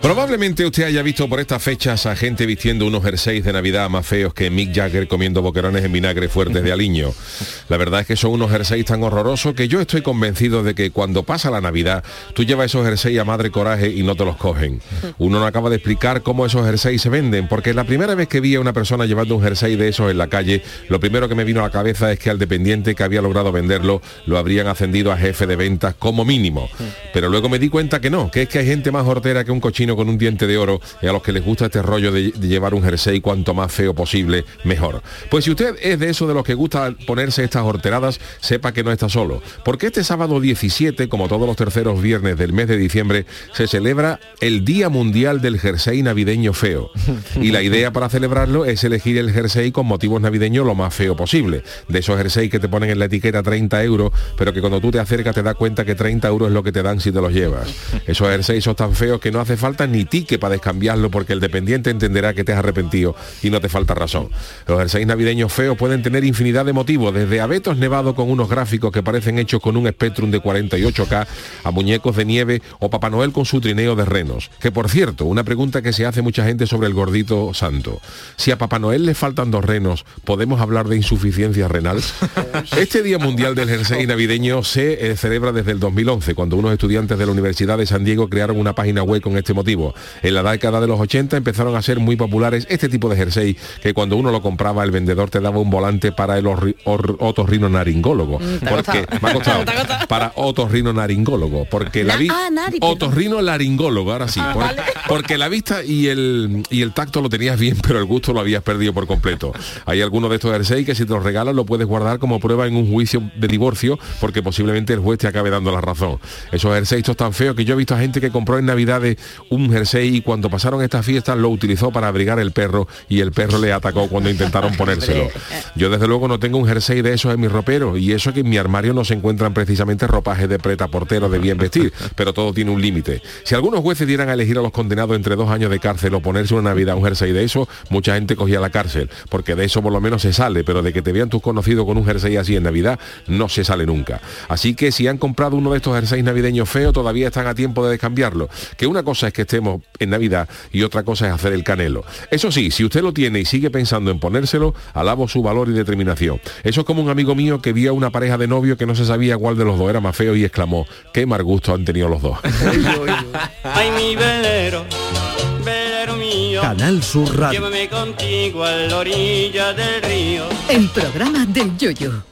Probablemente usted haya visto por estas fechas a gente vistiendo unos jerseys de Navidad más feos que Mick Jagger comiendo boquerones en vinagre fuertes de aliño. La verdad es que son unos jerseys tan horrorosos que yo estoy convencido de que cuando pasa la Navidad, tú llevas esos jerseys a madre coraje y no te los cogen. Uno no acaba de explicar cómo esos jerseys se venden, porque la primera vez que vi a una persona llevando un jersey de esos en la calle, lo primero que me vino a la cabeza es que al dependiente que había logrado venderlo, lo habrían ascendido a jefe de ventas como mínimo. Pero luego me di cuenta que no, que es que hay gente más hortera que un cochino con un diente de oro y a los que les gusta este rollo de, de llevar un jersey cuanto más feo posible, mejor. Pues si usted es de eso de los que gusta ponerse estas horteradas, sepa que no está solo. Porque este sábado 17, como todos los terceros viernes del mes de diciembre, se celebra el Día Mundial del Jersey Navideño Feo. Y la idea para celebrarlo es elegir el jersey con motivos navideños lo más feo posible. De esos jerseys que te ponen en la etiqueta 30 euros, pero que cuando tú te acercas te das cuenta que 30 euros es lo que te dan si te los llevas. Esos jerseys son tan feos que no hace falta ni tique para descambiarlo porque el dependiente entenderá que te has arrepentido y no te falta razón. Los jerseys navideños feos pueden tener infinidad de motivos, desde abetos nevados con unos gráficos que parecen hechos con un Spectrum de 48K a muñecos de nieve o Papá Noel con su trineo de renos. Que por cierto, una pregunta que se hace mucha gente sobre el gordito santo. Si a Papá Noel le faltan dos renos, ¿podemos hablar de insuficiencia renal? Este Día Mundial del Jersey Navideño se eh, celebra desde el 2011, cuando unos estudiantes de la Universidad de San Diego crearon una página web con este motivo. En la década de los 80 empezaron a ser muy populares este tipo de jersey que cuando uno lo compraba el vendedor te daba un volante para el orri- or- otorrinolaringólogo. te ha Porque me ha costado. Para otorrinolaringólogo. Porque la vi nari- otorrinolaringólogo, ahora sí. Ah, por- porque la vista y el, y el tacto lo tenías bien, pero el gusto lo habías perdido por completo. Hay algunos de estos jersey que si te los regalan lo puedes guardar como prueba en un juicio de divorcio, porque posiblemente el juez te acabe dando la razón. Esos jerseys estos tan feos que yo he visto a gente que compró en Navidades un jersey y cuando pasaron estas fiestas lo utilizó para abrigar el perro y el perro le atacó cuando intentaron ponérselo. Yo desde luego no tengo un jersey de esos en mi ropero y eso que en mi armario no se encuentran precisamente ropajes de preta portero de bien vestir, pero todo tiene un límite. Si algunos jueces dieran a elegir a los condenados entre dos años de cárcel o ponerse una Navidad un jersey de eso, mucha gente cogía la cárcel, porque de eso por lo menos se sale, pero de que te vean tus conocidos con un jersey así en Navidad, no se sale nunca. Así que si han comprado uno de estos jerseys navideños feos, todavía están a tiempo de descambiarlo. Que una cosa es que estemos en Navidad y otra cosa es hacer el canelo. Eso sí, si usted lo tiene y sigue pensando en ponérselo, alabo su valor y determinación. Eso es como un amigo mío que vio a una pareja de novio que no se sabía cuál de los dos era más feo y exclamó, qué mal gusto han tenido los dos. Ay, mi velero, velero mío. Canal Sur Radio. Llévame contigo a la orilla del río. El programa del Yoyo.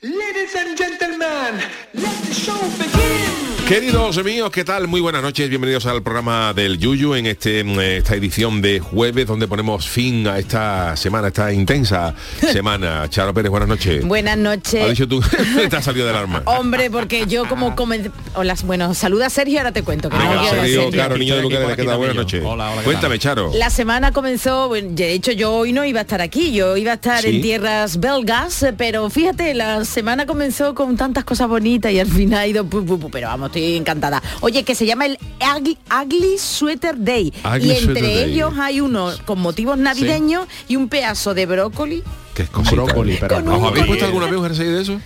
Ladies and gentlemen, let the show begin. Queridos míos, ¿qué tal? Muy buenas noches, bienvenidos al programa del Yuyu en este, esta edición de jueves donde ponemos fin a esta semana, esta intensa semana. Charo Pérez, buenas noches. Buenas ¿Has noches. dicho tú? te has salido del arma. Hombre, porque yo como comencé... Hola, bueno, saluda Sergio, ahora te cuento. Que no Venga, quiero Sergio, claro, niño de la Queda, buenas noches. Cuéntame, Charo. La semana comenzó, bueno, de hecho yo hoy no iba a estar aquí, yo iba a estar ¿Sí? en tierras belgas, pero fíjate, la semana comenzó con tantas cosas bonitas y al final ha ido pu, pu, pu, pero vamos, estoy encantada. Oye, que se llama el Ugly, Ugly Sweater Day Ugly y entre Sweater Day. ellos hay uno con motivos navideños y un pedazo de brócoli. Qué cosita. Brócoli, pero Con no. un ¿Os habéis puesto alguna vez un jersey de eso?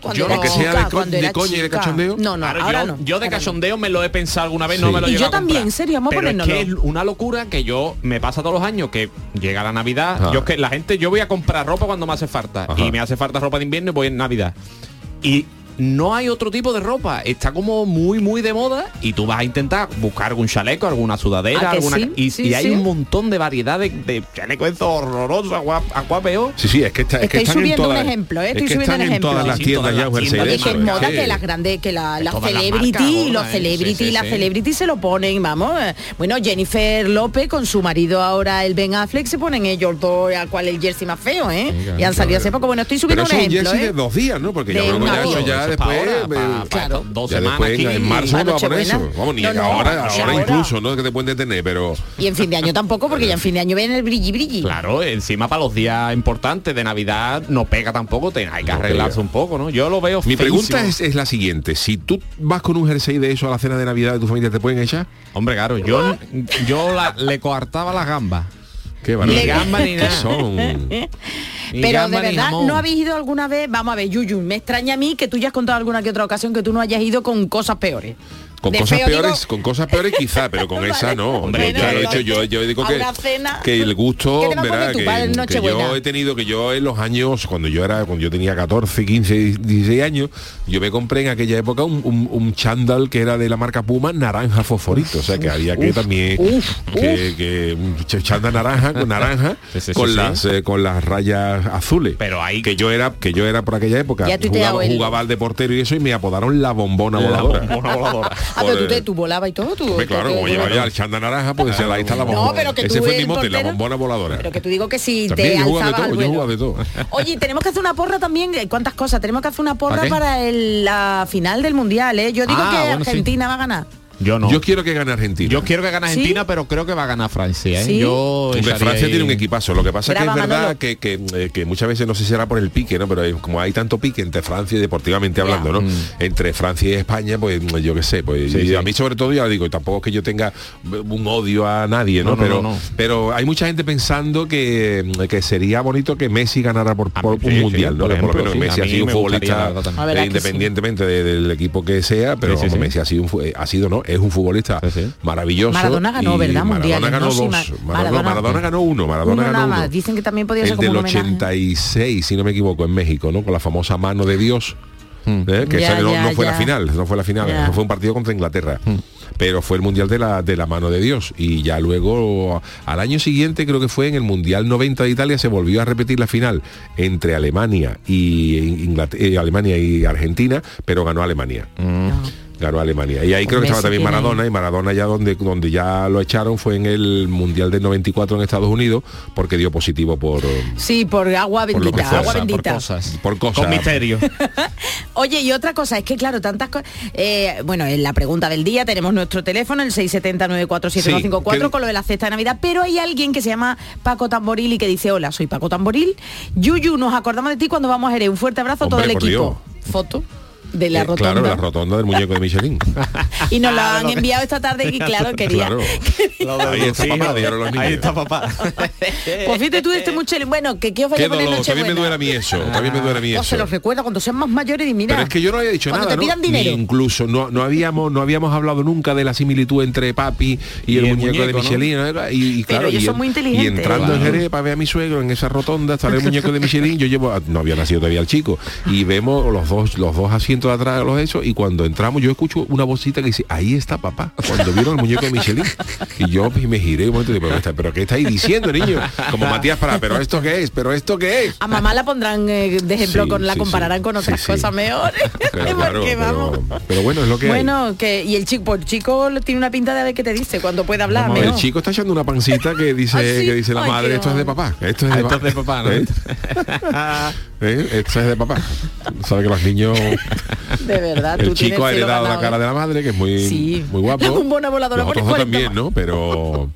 Cuando Yo era no. Que sea de co- coña y de cachondeo. No, no, ahora yo, no. yo de ahora no. cachondeo me lo he pensado alguna vez, Sí. no me lo Y llevo yo a también, en serio, vamos a Pero es que es una locura que yo me pasa todos los años que llega la Navidad, Ah. yo es que la gente yo voy a comprar ropa cuando me hace falta Ajá. y me hace falta ropa de invierno y voy en Navidad. Y no hay otro tipo de ropa, está como muy muy de moda y tú vas a intentar buscar algún chaleco, alguna sudadera, ¿A que alguna sí? y, Sí, y hay sí. un montón de variedad de, de chalecos horrorosos, agua, aguapeo. Sí, sí, es que, está, es que Estoy están en subiendo un ejemplo, ¿eh? es Estoy que subiendo están un en ejemplo. todas las tiendas ya de que es moda que las grandes, que la, la celebrity, marcas los ¿eh? celebrity, Sí, sí, las sí. celebrity se lo ponen, vamos. eh. Bueno, Jennifer López con su marido ahora, el Ben Affleck, se ponen ellos dos, al cual el jersey más feo, ¿eh? y han salido hace poco. Bueno, estoy Pero subiendo es un un ejemplo, jersey ¿eh? de dos días, ¿no? Porque yo De creo que una ya después, ahora, pa- eh, pa claro. dos ya semanas después en- aquí. en marzo no te va a poner eso. Vamos, ni No, no, ahora, no, ahora, incluso, ¿no? Que te pueden detener, pero Y en fin de año tampoco, porque ya en fin de año viene el brilli brilli. Claro, encima para los días importantes de Navidad no pega tampoco, te, hay que No arreglarse pega. un poco, ¿no? Yo lo veo mi pregunta es, es la siguiente. Si tú vas con un jersey de eso a la cena de Navidad de tu familia, ¿te pueden echar? Hombre, claro, yo, yo la- le coartaba las gambas. Qué Ni gamba ni ¿Qué nada. son? Ni Pero gamba de verdad. ¿no habéis ido alguna vez? Vamos a ver, Yuyu, me extraña a mí que tú ya has contado alguna que otra ocasión que tú no hayas ido con cosas peores. Con cosas feo, peores, digo- con cosas peores quizá, pero con esa no. Hombre, dicho yo, yo digo que, cena. que el gusto, ¿Qué te va a poner ¿verdad? tu Que, que yo he tenido que yo en los años, cuando yo era, cuando yo tenía 14, 15, 16 años, yo me compré en aquella época un, un, un chándal que era de la marca Puma naranja fosforito. O sea que había que también que, que un ch- chándal naranja con naranja Sí, sí, con sí, las eh, con las rayas azules. Pero ahí- que yo era, que yo era por aquella época, jugaba, jugaba al de portero y eso y me apodaron la bombona La voladora. bombona voladora. Ah, pero tú, te, tú volabas y todo, tú. Hombre, claro, como tú- lleva ya el chanda naranja, pues ahí está la bombona. No, pero que Ese tú fue mi el mote, la bombona voladora. Pero que tú digo que si te alzabas yo de todo. Oye, tenemos que hacer una porra también. eh, ¿Cuántas cosas? Tenemos que hacer una porra ¿Para la final del Mundial, ¿eh? Yo digo Ah, que. Argentina va a ganar. Yo no. Yo quiero que gane Argentina. Yo quiero que gane ¿Sí? Argentina, pero creo que va a ganar Francia. ¿eh? ¿Sí? Yo Hombre, Francia ahí- tiene un equipazo. Lo que pasa es que es verdad Manolo. que, que, eh, que muchas veces no sé si será por el pique, ¿no? Pero hay- como hay tanto pique entre Francia y deportivamente hablando, ¿no? Entre Francia y España, pues yo qué sé, pues Sí, y sí. a mí sobre todo ya digo, y tampoco es que yo tenga un odio a nadie, ¿no? No, no, pero, no, no. pero hay mucha gente pensando que, que sería bonito que Messi ganara por, A por mí, un sí, mundial, sí, ¿no? por lo menos sí, Messi ha sido un futbolista eh, independientemente de- del equipo que sea, pero. Messi ha sido, eh, ha sido, ¿no? Es un futbolista Sí, sí. maravilloso. Maradona ganó, y ¿verdad? Maradona ganó ¿no? Sí, dos. Ma- Maradona, Maradona- Maradona ganó uno, Maradona Uno ganó nada uno. Dicen que también podía ser el como del un homenaje. 86, si no me equivoco, en México, ¿no? Con la famosa mano de Dios. ¿eh? Que Ya, esa no, ya, no fue ya. la final, no fue la final, eso fue un partido contra Inglaterra. Pero fue el mundial de la, de la mano de Dios. Y ya luego, al año siguiente, creo que fue en el Mundial 90 de Italia, se volvió a repetir la final entre Alemania y Inglat- eh, Alemania y Argentina, pero ganó Alemania ganó Alemania. Y ahí creo que estaba también tiene- Maradona y Maradona ya donde, donde ya lo echaron fue en el Mundial del 94 en Estados Unidos porque dio positivo por, Sí, por agua Por bendita, agua por bendita. cosas. por cosas. Con misterio. Oye, y otra cosa, es que claro, tantas cosas. bueno, en la pregunta del día tenemos nuestro teléfono, el 670-947-154, Sí, que- con lo de la cesta de Navidad, pero hay alguien que se llama Paco Tamboril y que dice, hola, soy Paco Tamboril. Yuyu, nos acordamos de ti cuando vamos a Jerez. Un fuerte abrazo a todo el por equipo. Foto de la Eh, rotonda. Claro, la rotonda del muñeco de Michelin. Y nos la Ah, han lo que- enviado esta tarde y claro, quería. Claro. Ahí está papá, los niños. Ahí está papá. Pues fíjate tú de este Michelin. Bueno, que, que os vaya Qué a poner dolor, también me duele a mí eso, también me duele a mí O eso. se los recuerda cuando sean más mayores y mira. Pero es que yo no había dicho cuando nada, te ¿no? pidan dinero. Ni incluso no, no habíamos no habíamos hablado nunca de la similitud entre papi y, Y el, el muñeco, de muñeco, ¿no? Michelin. ¿no? Y, y Pero claro, ellos y, son muy inteligentes. y entrando en. Jerez para ver a mi suegro en esa rotonda, estar el muñeco de Michelin, yo llevo, no había nacido todavía el chico, y vemos los dos, los dos asientos de atrás, los hechos, y cuando entramos yo escucho una vocita que dice, ahí está papá, cuando vieron el muñeco de Michelin. Y yo pues, me giré un momento y digo, pero, ¿qué está- pero ¿qué estáis diciendo, niño? Como Matías para, pero esto qué es, pero esto qué es. A mamá la pondrán eh, de ejemplo, Sí, con la sí, compararán sí. con otras Sí, sí. cosas mejores. Pero, claro, Porque vamos. pero, pero bueno, es lo que hay. Bueno, que y el chico, pues el chico tiene una pinta de a ver qué te dice cuando puede hablar. El chico está echando una pancita que dice ¿Ah, sí? que dice la Ay, madre, esto es de papá, esto es de Ah, esto papá. es de papá, ¿no? ¿Eh? ¿Eh? Esto es de papá. Sabe que los niños De verdad, el tú chico ha heredado la ganado, cara ¿eh? de la madre, que es muy, Sí. muy guapo. La bombona voladora Los pone otros dos 40 también, ¿no? Pero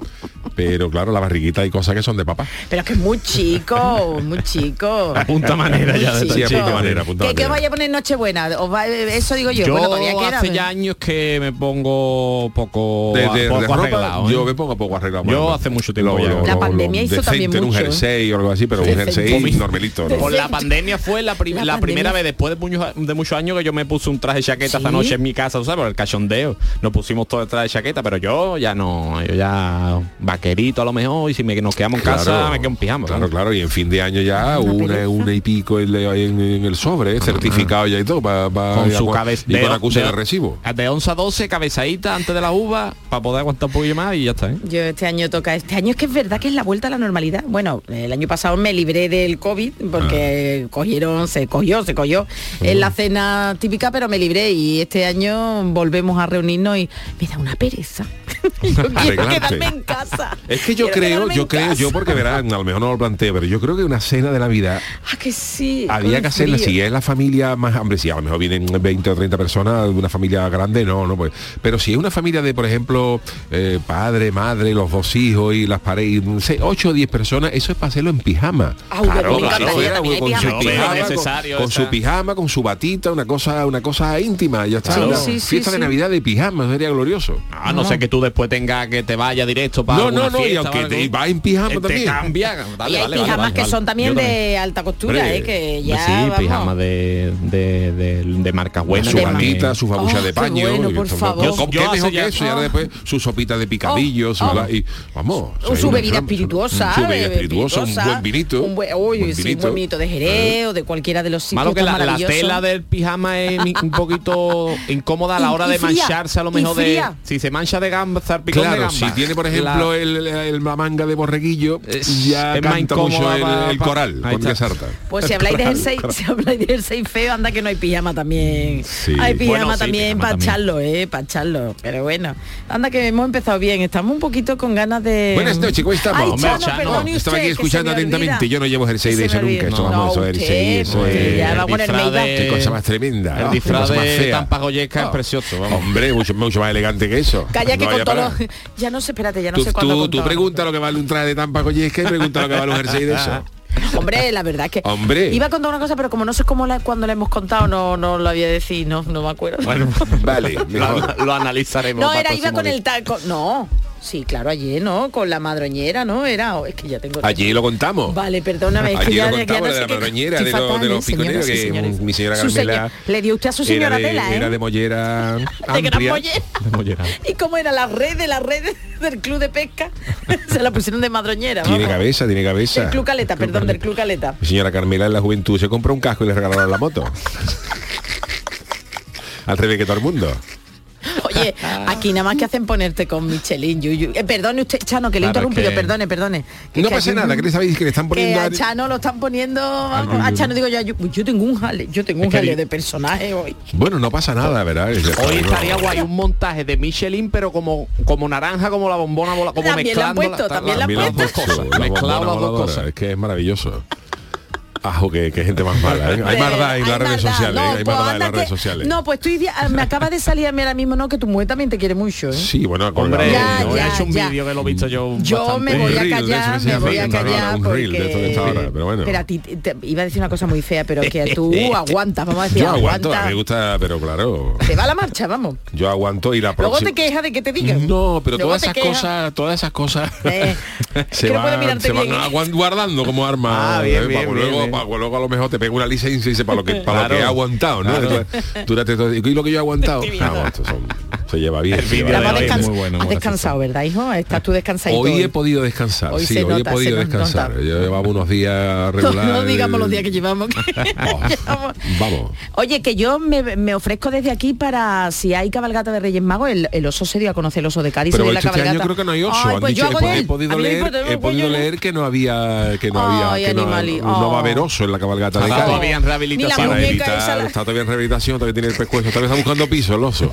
pero claro, la barriguita hay cosas que son de papá. Pero es que es muy chico, muy chico. Apunta manera ya de Sí, manera, apunta ¿Qué, qué manera. vaya a poner Nochebuena? ¿Os va- eso digo yo. Yo bueno, todavía queda. hace pero- ya años que me pongo poco, De, de- poco de ropa, arreglado. ¿eh? yo me pongo poco arreglado. Yo bueno, hace mucho tiempo ya. La pandemia hizo también un mucho, ¿eh? jersey o algo así, pero un jersey normalito. ¿no? Por la pandemia fue la, prim- La la, pandemia. primera vez después de muchos, de muchos años que yo me puse un traje de chaqueta esta noche en mi casa, ¿tú ¿sabes? Por el cachondeo. Nos pusimos todo el traje de chaqueta, pero yo ya no, yo ya vaquerito a lo mejor, y si me, nos quedamos en casa me quedo en pijama. Claro, ¿no? claro, y en fin de año ya Una una, y pico en, en- en el sobre, eh, certificado ya y todo, pa- pa- Con su cabeza y con de recibo. De 11 a 12, cabezadita antes de la uva, para poder aguantar un poquillo más y ya está. ¿eh? Yo este año toca, este año es que es verdad que es la vuelta a la normalidad. Bueno, el año pasado me libré del COVID porque cogieron, se cogió, se cogió en la cena típica, pero me libré y este año volvemos a reunirnos y me da una pereza. yo quiero Arreglarte. quedarme en casa. Es que yo creo, yo creo, yo porque verán, a lo mejor no lo planteo, pero yo creo que una cena de Navidad Ah, que sí. había que hacerla, si es la familia más, hombre, si a lo mejor vienen 20 o 30 personas de una familia grande, no, no, pues. Pero si es una familia de, por ejemplo, eh, padre, madre, los dos hijos y las paredes, 8 o 10 personas, eso es para hacerlo en pijama. Claro, claro, también, con, pijama. su pijama, necesario con, su pijama, con su batita, una cosa, una cosa íntima, ya está. Sí, una sí, sí, fiesta de sí. Navidad de pijama, sería glorioso. Ah, no, sé que tú después tengas que te vaya directo para No, no, no, y fiesta aunque o algo. te va en pijama Eh, también. Te cambia. Y Vale, hay vale, pijamas vale, que vale. son también Yo de alta costura, Hombre, eh, que ya sí, vamos. pijama de, de, de, de marcas buenas. su también- su babucha Oh, de paño. bueno, y por favor. Yo, ¿Qué mejor que ya- eso? Y ahora oh. después su sopita de picadillos, su oh. la- y vamos. Su bebida espirituosa, Su bebida espirituosa, un buen vinito. Un buen, vinito. de Jerez o de cualquiera de los sitios Malo que la, tela del pijama es un poquito incómoda a la Y- hora y de mancharse a lo y mejor de si se mancha de gamba, zarpicón de Claro, gamba. si tiene por ejemplo La- el, el- la manga de borreguillo, Es- ya es más canta mucho el, el coral, está. que sarta. Pues si habláis de jersey, si habláis de jersey feo, anda que no hay pijama también. Sí. Hay pijama Bueno, sí, también pijama para echarlo, eh, para echarlo. Pero bueno, anda que hemos empezado bien. Estamos un poquito con ganas de. Buenas noches, ¿cómo estamos? Ay, Hombre, Chano, Chano, perdone Estaba aquí escuchando atentamente. Yo no llevo jersey Que de eso nunca. Esto vamos, eso jersey, eso con el Qué cosa más tremenda. El disfraz de. Tampa Goyesca es precioso. Hombre, mucho, mucho más elegante que eso. Calla que con todo Ya no sé, espérate, ya no sé cuándo. Tú, tú pregunta lo que vale un traje de Tampa Goyesca y pregunta lo que vale un jersey de eso. Hombre, la verdad es que Hombre. iba a contar una cosa, pero como no sé cómo la, cuando la hemos contado, no, no lo había decir, no, no me acuerdo. Bueno, Vale, lo, lo analizaremos. no, era iba con día. el taco. No, sí, claro, ayer, ¿no? Con la madroñera, ¿no? Era, oh, es que ya tengo. Allí lo contamos. Vale, perdóname, es que Allí ya, lo ya contamos no de la madroñera, de, los- fatal, de ¿eh, los piconeros, señoras y que señores? mi señora Su Carmela... señor- Le dio usted a su señora era de, tela, ¿eh? Era de mollera De gran mollera. De mollera. ¿Y cómo era la red de la red del club de pesca? Se la pusieron de madroñera. Tiene vamos. cabeza, tiene cabeza. Del club caleta, perdón, del club caleta. Mi señora Carmela en la juventud se compró un casco y le regalaron la moto. Al revés que todo el mundo. Oye, aquí nada más que hacen ponerte con Michelin, Yuyu. Eh, perdone usted, Chano, que le he Claro, interrumpido, que- perdone, perdone. Que No que pasa hay- nada, que le sabéis que le están poniendo... a a- Chano lo están poniendo, vamos, Yuyu. a Chano digo yo, yo, yo tengo un jale, yo tengo un jale de personaje hoy. Bueno, no pasa nada, ¿verdad? Hoy estaría guay un montaje de Michelin, pero como como naranja, como la bombona, bola- como También la han mezclando. puesto, también la han También lo han puesto. cosas, mezclado las dos cosas. Es que es maravilloso. Ajo, que, que gente más mala. ¿eh? Hay maldad en hay las redes sociales. No, ¿eh? Hay pues maldad en las redes sociales. No, pues estoy, di- me acaba de salir a mí ahora mismo, no, que tu mujer también te quiere mucho, ¿eh? Sí, bueno, ha Hombre. Ya, yo ya, he hecho un vídeo que lo he visto yo Yo bastante. me voy a reel de eso callar, me voy a callar un reel de esto de esta porque- hora, pero bueno. Pero a ti te- te- iba a decir una cosa muy fea, pero que tú aguantas, vamos a decir, Yo aguanto, aguanta. me gusta, pero claro, Te va la marcha, vamos. yo aguanto y la Luego próxima... te quejas de que te digan. No, pero Luego todas esas quejas. cosas, todas esas cosas Eh, se, van, mirarte se van bien. aguan- guardando como arma. Ah, bien, ¿eh? bien, bien, luego, para luego a lo mejor te pega una licencia y dice para lo que para lo que he aguantado, ¿no? Claro. Durante todo, y lo que yo he aguantado. Ah, bien. bueno, esto son- se lleva bien. El vídeo hoy descans- muy bueno, has descansado, ¿verdad, hijo? Estás tú descansadito. Hoy he podido descansar, Hoy sí, hoy nota, he podido descansar. nota. Yo llevaba unos días No, regulares. no digamos los días que llevamos. que llevamos. Vamos. Oye, que yo me, me ofrezco desde aquí para si hay cabalgata de Reyes Magos, el, el oso se dio a conocer el oso de Cádiz. Pero se dio la este año cabalgata. creo que no hay oso. Ay, pues dicho- he, he podido leer, importa, he podido yo- leer que no había que no había Ay, que no, no va a haber oh. oso en la cabalgata de Está Cádiz. todavía en rehabilitación. Está todavía en rehabilitación, todavía tiene el pescuezo, todavía está buscando piso el oso.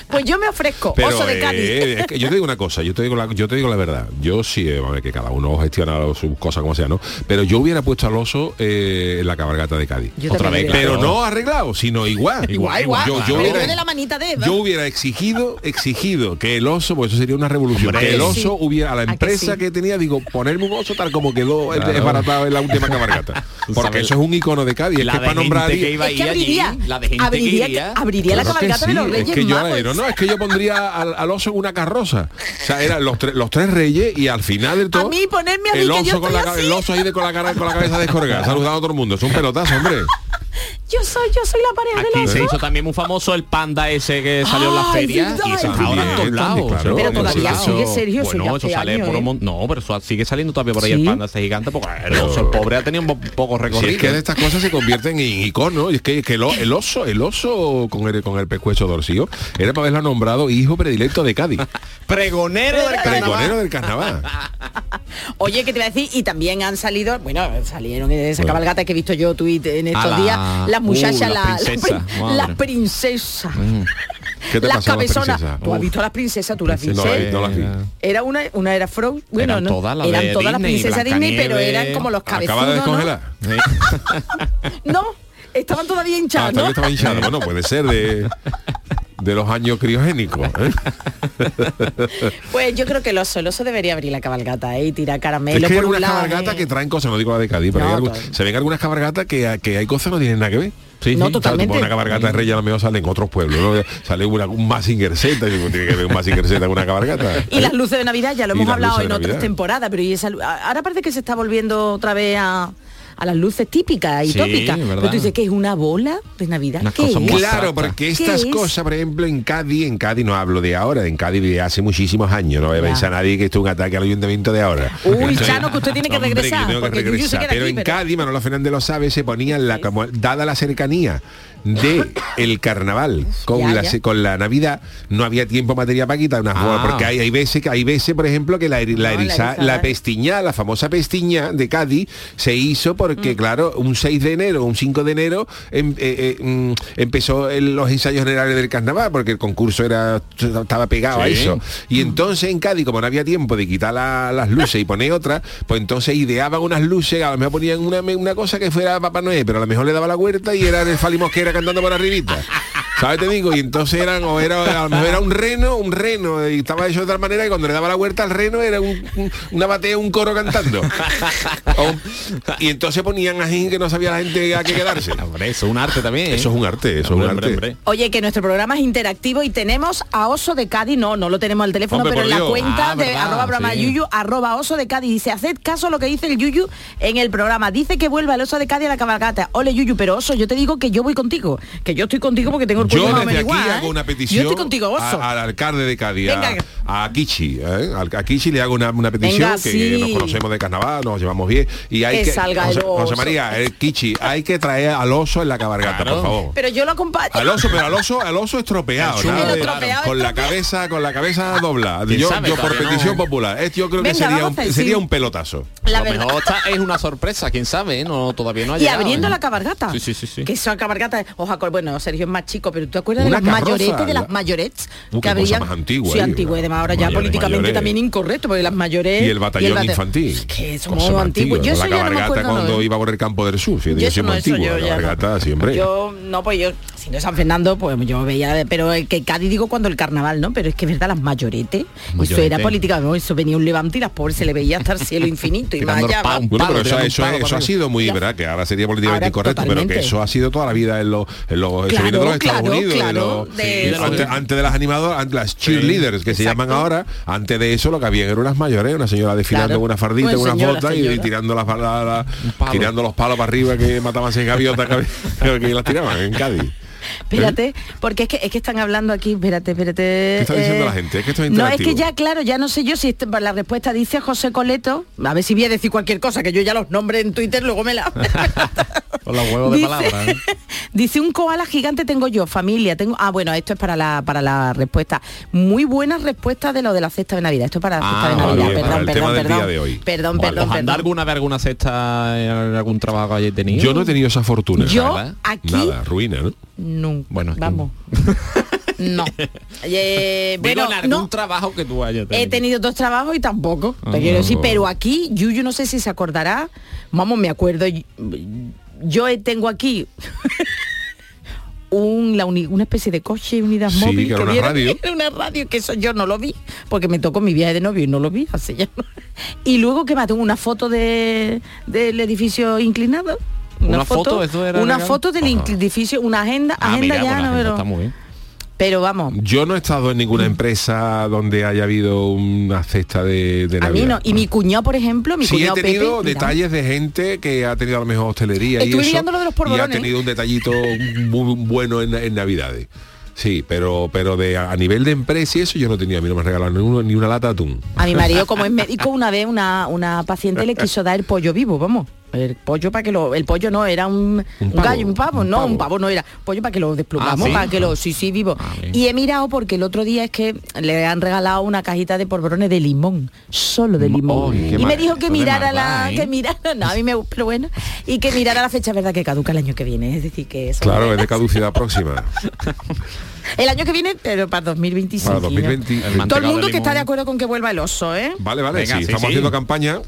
Pues yo me ofrezco, Pero oso de Cádiz. eh, es que yo te digo una cosa, yo te digo la, yo te digo la verdad. Yo sí, eh, a ver, que cada uno gestiona sus cosas como sea, ¿no? Pero yo hubiera puesto al oso eh, en la cabalgata de Cádiz. Yo Otra vez, Pero no arreglado, sino igual. Igual, igual. Yo, yo Pero hubiera, de la manita de Eva. yo hubiera exigido, exigido que el oso, pues eso sería una revolución, Hombre, que el oso sí. hubiera, a la ¿A que empresa sí? que, tenía, digo, ponerme un oso tal como quedó Claro. desbaratado en la última cabalgata. Porque eso es un icono de Cádiz, es la que de para nombrar que iba Es que abriría, allí, la de gente abriría, que iría. abriría la Claro que cabalgata de los Reyes es que yo Magos. No, es que yo pondría al, al oso en una carroza. O sea, eran los, tres- los tres reyes y al final del todo. A mí, ponerme a mí, el que oso yo con la, así. el oso ahí de, con la cara con la cabeza descolgada, saludando a todo el mundo. Es un pelotazo, hombre. Yo soy, yo soy la pareja Aquí del se hizo también muy famoso el panda ese que salió en la Ay, feria verdad, y es está ahora en todos lados. Claro. Pero todavía sigue, Sergio, eso Bueno, ya eso hace sale años, por un ¿eh? No, pero eso sigue saliendo todavía por ahí ¿Sí? el panda ese gigante porque el oso, el pobre ha tenido un po- poco Si recorrido. es que de estas cosas se convierten en iconos. Y es que, es que el, oso, el oso con el, con el pescuezo dorcido, era para haberlo nombrado hijo predilecto de Cádiz. Pregonero del Pregonero carnaval. del carnaval. Oye, ¿qué te iba a decir? Y también han salido, bueno, salieron en esa Bueno. cabalgata que he visto yo tuit en estos A la- días, las uh, muchachas, la la, la princesa, la princesa. ¿Qué te las las cabezonas. princesas? ¿Tú has visto a las princesas? ¿Tú las viste? no las vi. Era una, una era Frozen, bueno, Eran no, todas las eran todas las princesas Disney, pero eran como los Acaba de descongelar. No, estaban todavía Ah, hinchadas, todavía ¿no? Bueno, puede ser de, de los años criogénicos. ¿eh? Pues yo creo que el oso, el oso debería abrir la cabalgata ¿eh? y tirar caramelo Es que hay por un algunas lado. cabalgatas ¿eh? que traen cosas, no digo la de Cádiz, pero No, hay se ven algunas cabalgatas que, que hay cosas que no tienen nada que ver. Sí, No, sí. Totalmente. una cabalgata de Reyes a lo mejor sale en otros pueblos, ¿no? Sale una, un Mazinger Z, y tiene que ver un Mazinger Z con una cabalgata. Y las luces de Navidad, ya lo hemos hablado en otras temporadas, pero y esa lu- ahora parece que se está volviendo otra vez a, a las luces típicas y Sí, tópicas. verdad. Pero tú dices que es una bola de Navidad. Una ¿Qué cosa es? muy Claro, porque ¿Qué estas es? cosas, por ejemplo, en Cádiz, en Cádiz no hablo de ahora, en Cádiz de hace muchísimos años, no voy a nadie que esto es un ataque al ayuntamiento de ahora. Uy, Chano, que usted tiene que hombre, regresar, que pero aquí, en pero- Cádiz, Manolo Fernández lo sabe, se ponían la como dada la cercanía de el carnaval con Ya, la ya. con la Navidad no había tiempo materia para quitar unas Ah. porque hay, hay veces que hay veces por ejemplo que la, eri- la, No, la eriza- erizada. la pestiña la famosa pestiña de Cádiz se hizo Mm. porque claro un 6 de enero un 5 de enero em- eh, eh, mm, empezó el- los ensayos generales del carnaval porque el concurso era estaba pegado a eso y entonces en Cádiz como no había tiempo de quitar la- las luces y poner otras pues entonces ideaban unas luces a lo mejor ponían una, una cosa que fuera Papá Noel pero a lo mejor le daba la huerta y era el Fali Cantando por arribita ¿Sabes? Te digo, y entonces eran, o era, a lo mejor era un reno, un reno, y estaba hecho de tal manera que cuando le daba la vuelta al reno era un- un- una batea, un coro cantando. O- y entonces ponían a gente que no sabía la gente a qué quedarse. Hombre, eso es un arte también. ¿eh? Eso es un arte, eso Hombre, es un hombre, arte. hombre. Oye, que nuestro programa es interactivo y tenemos a Oso de Cádiz, no, no lo tenemos al teléfono, Hombre, pero en la Dios. cuenta Ah, de verdad, arroba programa sí. yuyu, arroba Oso de Cádiz. Dice, haced caso a lo que dice el Yuyu en el programa. Dice que vuelva el Oso de Cádiz a la cabalgata. Ole, Yuyu, pero Oso, yo te digo que yo voy contigo, que yo estoy contigo porque tengo el cuello Yo desde aquí igual, hago ¿eh? una petición Yo estoy contigo, Oso. a- al alcalde de Cádiz, a- Venga. a, Kichi. ¿eh? Al- A Kichi le hago una, una petición Venga, que sí. nos conocemos de carnaval, nos llevamos bien. Y hay Que que, salga José, el oso. José María, el Kichi, hay que traer al oso en la cabalgata, Claro. por favor. Pero yo lo acompaño. Al oso, pero al oso, al oso estropeado, con la cabeza, con la cabeza doblada. ¿Quién Yo, sabe? yo por petición no. popular. Esto yo creo que sería un, sería un pelotazo. La a lo verdad. mejor esta es una sorpresa, quién sabe, ¿eh? no, todavía no ha Y abriendo ¿eh? la cabalgata. Sí, sí, sí, sí. Que esa cabalgata, oja, bueno, Sergio es más chico, pero ¿tú te acuerdas Una de las carroza, mayoretes, de la- las mayorets? Uh, qué cosa más antigua, Sí, antigua y demás. Ahora ya políticamente mayores. también incorrecto, porque las mayores... Y el batallón bate- infantil. Que Cosa somos antiguos. Yo eso la ya no me cabalgata acuerdo. cuando no. iba por el campo del sur. Yo yo eso eso La siempre. Yo, no, pues yo, si no es San Fernando, pues yo veía, pero el que Cádiz digo cuando el carnaval, ¿no? Pero es que es verdad, las mayoretes, eso Mayorete. era política, ¿no? eso venía un levante y las pobres se le veía hasta el cielo infinito y más el allá. palo, Bueno, pero eso, eso, eso ha sido muy. ¿verdad? Que ahora sería políticamente Ahora, incorrecto, pero que eso ha sido toda la vida en los, los se viene de los Claro, Estados claro, Unidos, de claro, los- de- y de los- antes, antes de las animadoras, antes las cheerleaders que se llaman ahora, antes de eso lo que había eran unas mayores, una señora desfilando una fardita, Pues con una señora, bota y, tirando las la- tirando los palos para arriba que mataban seis gaviotas que, que las tiraban en Cádiz. Espérate, porque es que, es que están hablando aquí, espérate, espérate. ¿Qué está diciendo la gente? Es que esto es No, es que ya, claro, ya no sé yo si este- la respuesta dice José Coleto, a ver si voy a decir cualquier cosa, que yo ya los nombres en Twitter, luego me la... Con los huevos de Dice- palabras. ¿eh? Dice un koala gigante tengo yo, familia, tengo. Ah, bueno, esto es para la para la respuesta. Muy buena respuesta de lo de la cesta de Navidad. Esto es para la cesta Ah, de vale, Navidad. bien, perdón, el perdón, perdón. día de hoy. Perdón, Vale. perdón, ¿Os han dado perdón. alguna vez alguna cesta en algún trabajo que tenido? Yo no he tenido esa fortuna. Yo ¿verdad? aquí Nada, ruina, ¿no? No. Bueno, que- vamos. no. Eh, Digo, bueno, en algún no. trabajo que tú hayas He tenido dos trabajos y tampoco, te quiero decir, pero aquí, Yuyu no sé si se acordará, vamos, me acuerdo, yo tengo aquí un, la uni- una especie de coche unidad Sí, móvil que era una radio. era una radio que eso yo no lo vi porque me tocó mi viaje de novio y no lo vi así ya y luego que me tengo una foto de del edificio inclinado ¿Una foto? ¿Eso era una legal? foto del Ajá. edificio una agenda Ah, agenda mira, ya no pero, está muy bien. pero vamos Yo no he estado en ninguna empresa donde haya habido una cesta de, de a mí Navidad. no y mi cuñado por ejemplo mi Sí he tenido Pepe mira. detalles de gente que ha tenido a lo mejor hostelería y eso mirando lo de los y ha tenido un detallito muy bueno en, en Navidades. Sí, pero pero de a nivel de empresa y eso yo no tenía, a mí no me regalaron ni, uno- ni una lata de atún. A mi marido, como es médico, una vez una, una paciente le quiso dar el pollo vivo, vamos. El pollo para que lo. El pollo no, era un, un pavo, gallo, un pavo, un no, pavo. un pavo no era. Pollo para que lo desplumamos, Ah, ¿sí? para que lo. Sí, sí, vivo. Ah, y he mirado porque el otro día es que le han regalado una cajita de polvorones de limón, solo de limón. Y me dijo que mirara maldad, la. ¿eh? Que mirara. No, a mí me gusta, pero bueno. Y que mirara la fecha verdad que caduca el año que viene. Es decir, que eso. Claro, es de caducidad próxima. El año que viene, pero para 2025. Para 2020. El Todo el mundo que está de acuerdo con que vuelva el oso, ¿eh? Vale, vale, Venga, sí, sí, estamos sí. haciendo campaña.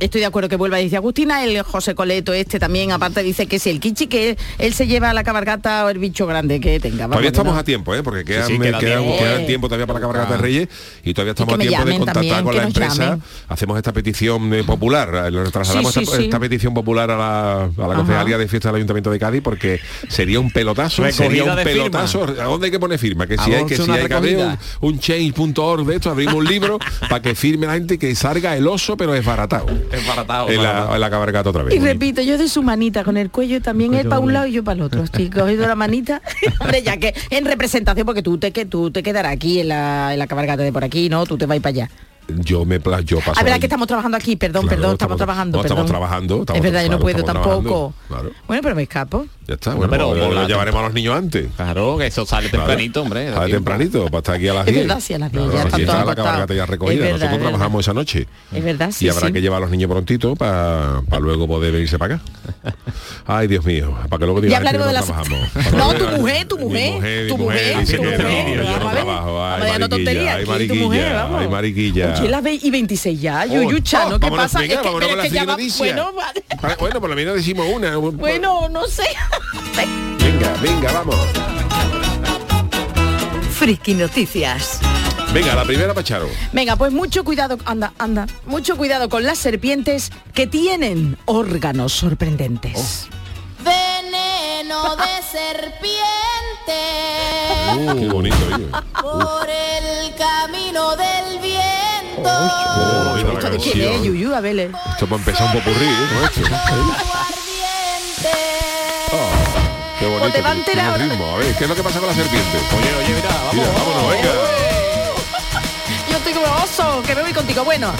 Estoy de acuerdo que vuelva, dice Agustina, el José Coleto este también, aparte dice que si el Kichi, que él se lleva a la cabargata o el bicho grande que tenga. Todavía estamos ¿no? a tiempo, ¿eh? porque quedan, sí, queda queda- tiempo. queda tiempo todavía para la cabalgata de Reyes y todavía estamos que a tiempo de contactar también, con la empresa. llamen. Hacemos esta petición eh, popular, eh, le trasladamos Sí, esta, sí, sí. esta petición popular a la, a la concejalía de fiesta del Ayuntamiento de Cádiz porque sería un pelotazo, Recogida sería un pelotazo. ¿A dónde hay que poner firma? Que si hay que si hacer hay que abrir un, un change.org de esto, abrimos un libro para que firme la gente que salga el oso pero desbaratado. Es baratado. En la, en la cabalgata otra vez. Y repito, yo de su manita con el cuello también él para un lado y yo para el otro. Estoy cogiendo la manita. Hombre, ya que en representación, porque tú te que tú te quedarás aquí en la, en la cabalgata de por aquí, ¿no? Tú te vas para allá. Yo me yo paso Ah, verdad ahí. que estamos trabajando aquí, perdón, Claro, perdón, estamos, estamos- trabajando. no, estamos trabajando, estamos- es verdad, yo no puedo tampoco. claro. Bueno, pero me escapo. Ya está, Bueno, pero lo llevaremos a los niños antes. Claro, que eso sale tempranito, hombre. Sale tempranito, para estar aquí a las Es 10. verdad, sí, a las 10 Claro, ya está la cabalgata ya Es recogida. verdad, Nosotros es verdad. trabajamos esa noche. Es verdad, sí. y habrá sí. que llevar a los niños prontito para luego poder venirse para acá. Ay, Dios mío, para que luego digan que no de las- trabajamos. No, tu mujer, tu mujer, tu mujer, dice tu que no, mujer. Ay, mariquilla, ay, mariquilla, ay, mariquilla. Oye, las ve- y 26 ya, Yuyucha, ¿no? ¿Qué pasa? es que, es ya va. Ah, Bueno, por lo menos decimos una. bueno, no sé. Venga, venga, vamos. Friki Noticias. Venga, la primera Pacharo. Venga, pues mucho cuidado, anda, anda, mucho cuidado con las serpientes que tienen órganos sorprendentes. Veneno de serpiente Qué bonito, oye. por el camino del viento. Qué la ¿Esto de quién es. Yuyu? A eh. Esto para empezar un popurrí, ¿no? Qué bonito. O te tiene- tiene ritmo. A ver, ¿qué es lo que pasa con la serpiente? Oye, oye, mira, vamos. Mira, vámonos, venga. Yo estoy como oso, que me voy contigo. Bueno,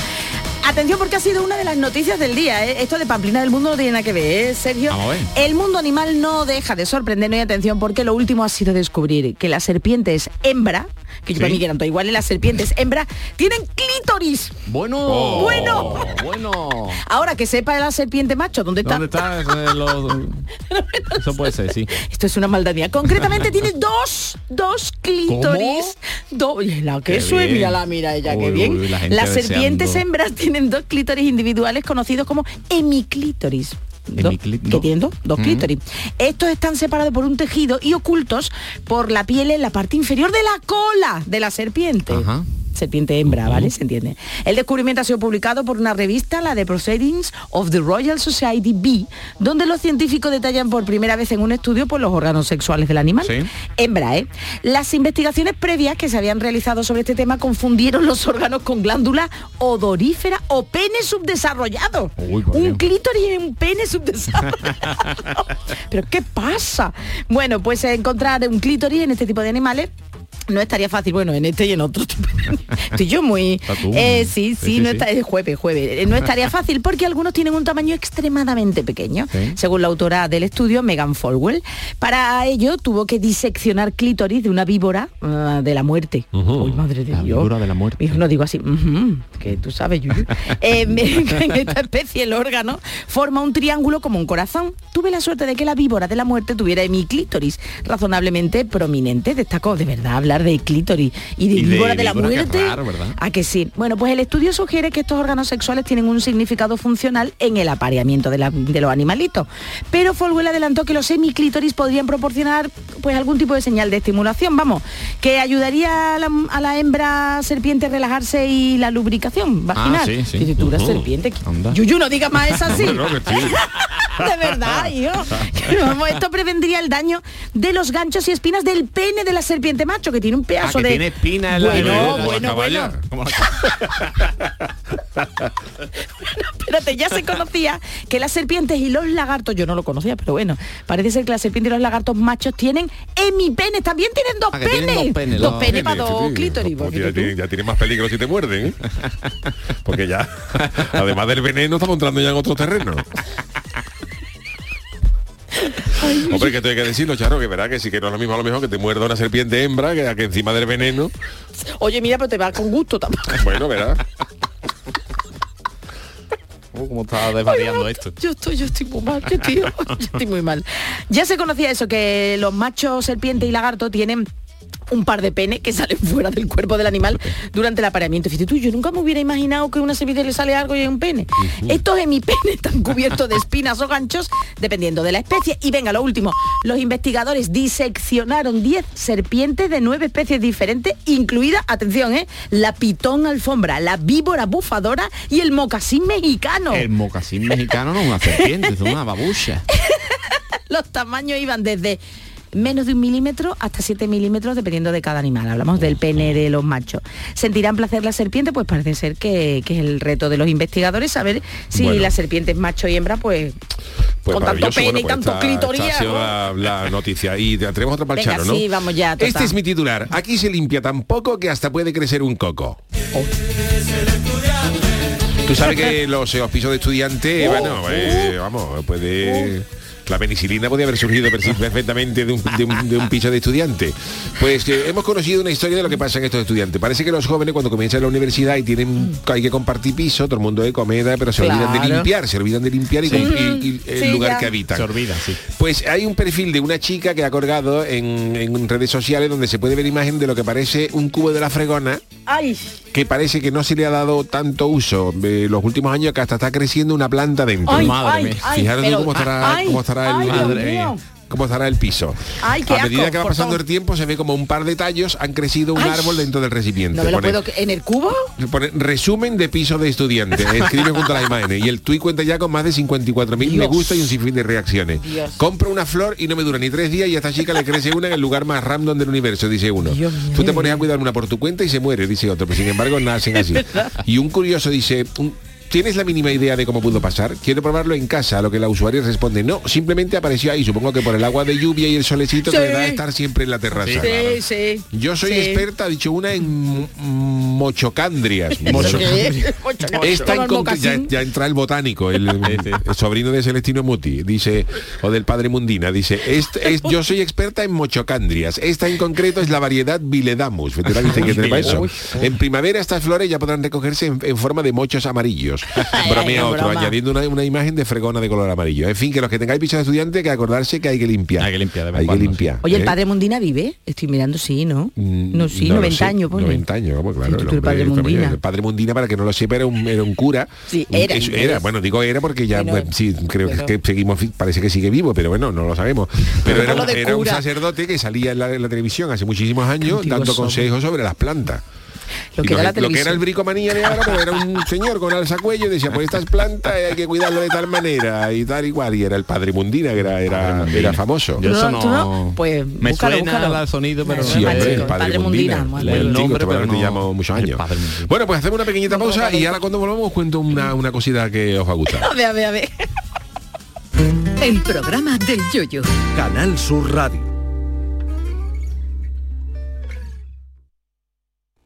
atención porque ha sido una de las noticias del día. ¿eh? Esto de Pamplina del Mundo no tiene nada que ver, ¿eh, Sergio? Vamos a ver. El mundo animal no deja de sorprendernos y atención porque lo último ha sido descubrir que las serpientes hembra, que yo Sí. para mí que eran todas iguales, las serpientes hembra tienen clítoris. Bueno. Oh. Bueno. Bueno. Ahora que sepa la serpiente macho, ¿dónde está? ¿Dónde está? ese lo- Eso puede ser, sí. Esto es una maldad mía. Concretamente tiene dos, dos clítoris. Do- la que es, bien. mírala, mira ella, qué bien. uy, la Las serpientes hembras tienen dos clítoris individuales conocidos como hemiclítoris. Dos- Hemiclí- ¿Qué do- tienen dos? Dos Mm. clítoris. Estos están separados por un tejido y ocultos por la piel en la parte inferior de la cola de la serpiente. Ajá. Serpiente hembra, ¿vale? Se entiende. El descubrimiento ha sido publicado por una revista, la de Proceedings of the Royal Society B, donde los científicos detallan por primera vez en un estudio por los órganos sexuales del animal. Sí. Hembra, ¿eh? Las investigaciones previas que se habían realizado sobre este tema confundieron los órganos con glándula odorífera o pene subdesarrollado. Uy, un clítoris y un pene subdesarrollado. ¿Pero qué pasa? Bueno, pues encontrar un clítoris en este tipo de animales no estaría fácil, bueno, en este y en otro. Estoy yo muy... Eh, sí, sí, Sí, sí, no está, es jueves, jueves. Eh, No estaría fácil porque algunos tienen un tamaño extremadamente pequeño, según la autora del estudio, Megan Folwell. Para ello tuvo que diseccionar clítoris de una víbora ah, de la muerte. Uy, madre de La Dios. víbora de la muerte. Hijo, no digo así, que tú sabes, Yuyu. Eh, en esta especie, el órgano forma un triángulo como un corazón. Tuve la suerte de que la víbora de la muerte tuviera mi clítoris razonablemente prominente. Destacó de verdad hablar de clítoris y de Y de víbora de, la víbora, muerte. raro. A que sí. Bueno, pues el estudio sugiere que estos órganos sexuales tienen un significado funcional en el apareamiento de, la- de los animalitos. Pero Folwell adelantó que los semiclítoris podrían proporcionar pues algún tipo de señal de estimulación, vamos, que ayudaría a la, a la hembra serpiente a relajarse y la lubricación vaginal. Ah, sí, sí. Dice, tú, serpiente. Anda. Yuyu, no digas más eso así. De verdad, hijo. Esto prevendría el daño de los ganchos y espinas del pene de la serpiente macho, que tiene un pedazo Ah, que de... tiene espina en la- Bueno, Como la bueno, bueno. Como la- Espérate, ya se conocía que las serpientes y los lagartos, yo no lo conocía, pero bueno, parece ser que las serpientes y los lagartos machos tienen hemipenes, también tienen dos Ah, penes. tienen dos penes, Dos penes para dos sí, clítoris. pues ya, tú- tiene, ya tiene más peligro si te muerden, ¿eh? Porque ya, además del veneno, estamos entrando ya en otro terreno. Hombre, que tengo que decirlo, Charo, que verá que sí que no es lo mismo a lo mejor que te muerda una serpiente hembra que, que encima del veneno. Oye, mira, pero te va con gusto tampoco. Bueno, verá. Uh, ¿Cómo está desvariando esto? Yo estoy, yo estoy muy mal, yo, tío, yo estoy muy mal. Ya se conocía eso, que los machos serpiente y lagarto tienen un par de penes que salen fuera del cuerpo del animal durante el apareamiento. Fíjate tú, yo nunca me hubiera imaginado que a una servilleta le sale algo y hay un pene. Estos hemipenes están cubiertos de espinas o ganchos, dependiendo de la especie. Y venga, lo último, los investigadores diseccionaron 10 serpientes de 9 especies diferentes, incluida, atención, ¿eh? la pitón alfombra, la víbora bufadora y el mocasín mexicano. El mocasín mexicano no es una serpiente, es una babucha. Los tamaños iban desde menos de un milímetro hasta 7 milímetros dependiendo de cada animal. Hablamos del pene de los machos. ¿Sentirán placer la serpiente? Pues parece ser que, que es el reto de los investigadores saber si Bueno. la serpiente es macho y hembra, pues, Pues con tanto pene bueno, y pues tanto clitoría. la, la noticia. Y te atrevemos otra para Venga, ¿no? sí, vamos ya, total. Este es mi titular. Aquí se limpia tan poco que hasta puede crecer un coco. Tú sabes que los, eh, pisos de estudiante, bueno, eh, vamos, puede... La penicilina podía haber surgido perfectamente de un, de un- de un piso de estudiante. Pues eh, hemos conocido una historia de lo que pasa en estos estudiantes. Parece que los jóvenes cuando comienzan la universidad y tienen hay que compartir piso, todo el mundo de comida, pero se olvidan de limpiar, se olvidan de limpiar y, y- y el Sí, lugar ya. que habitan. Se olvida, sí. Pues hay un perfil de una chica que ha colgado en, en redes sociales donde se puede ver imagen de lo que parece un cubo de la fregona Ay, que parece que no se le ha dado tanto uso en los últimos años que hasta está creciendo una planta dentro. ay, Madre ay, mía. ay, Fijaros pero- cómo estará, ay, cómo estará el Madre mío. mía. cómo estará el piso. Ay, qué a medida asco, que va pasando el tiempo se ve como un par de tallos han crecido un Ay. árbol dentro del recipiente. No me lo Pone- puedo... ¿En el cubo? Pone resumen de piso de estudiante. Escribe junto a las imágenes. Y el tuit cuenta ya con más de 54 mil me gusta y un sinfín de reacciones. Dios. Compro una flor y no me dura ni tres días y a esta chica le crece una en el lugar más random del universo, dice uno. Dios. Tú te pones a cuidar una por tu cuenta y se muere, dice otro. Pero sin embargo nacen así. Y un curioso dice... "Un- ¿Tienes la mínima idea de cómo pudo pasar? Quiero probarlo en casa, a lo que la usuaria responde, no, simplemente apareció ahí, supongo que por el agua de lluvia y el solecito que Sí. le da a estar siempre en la terraza. Sí, sí. Yo soy sí. experta, ha dicho una en mochocandrias. Concre- ya, ya entra el botánico, el, el sobrino de Celestino Muti, dice, o del padre Mundina, dice, "Est- es, yo soy experta en mochocandrias. Esta en concreto es la variedad Viledamus. Que que. En primavera estas flores ya podrán recogerse en, en forma de mochos amarillos. Bromea ay, otro, broma. añadiendo una, una imagen de fregona de color amarillo. En fin, que los que tengáis piso de estudiante, que acordarse que hay que limpiar. Hay que limpiar de vez Hay que limpiar. Oye, el ¿eh? padre Mundina vive. Estoy mirando, sí, ¿no? Mm, No, sí, no lo 90 sé, años, pone. 90 años, claro. Sí, el padre Mundina. El padre Mundina, para que no lo sepa, era un, era un cura. Sí, era, era. era, bueno, digo era porque ya, Bueno, pues, sí, creo pero- que seguimos, parece que sigue vivo, pero bueno, no lo sabemos. Pero era, un- era sacerdote que salía en la, en la televisión hace muchísimos años dando consejos sobre las plantas. Lo que, era la lo que era el bricomanía de ahora, pues era un señor con alzacuello y decía, pues estas plantas hay que cuidarlo de tal manera y tal igual. Y era el padre Mundina, que era, era, era famoso. Yo eso No, tú no, no, pues, me búscalo, suena búscalo. al sonido, pero Sí, no hombre, el padre, Padre Mundina. El nombre, este pero te llamo muchos años. Bueno, pues hacemos una pequeñita pausa y ahora cuando volvamos cuento una, una cosita que os va a gustar. A ver, a ver, a ver. El programa del yoyo. Canal Sur Radio.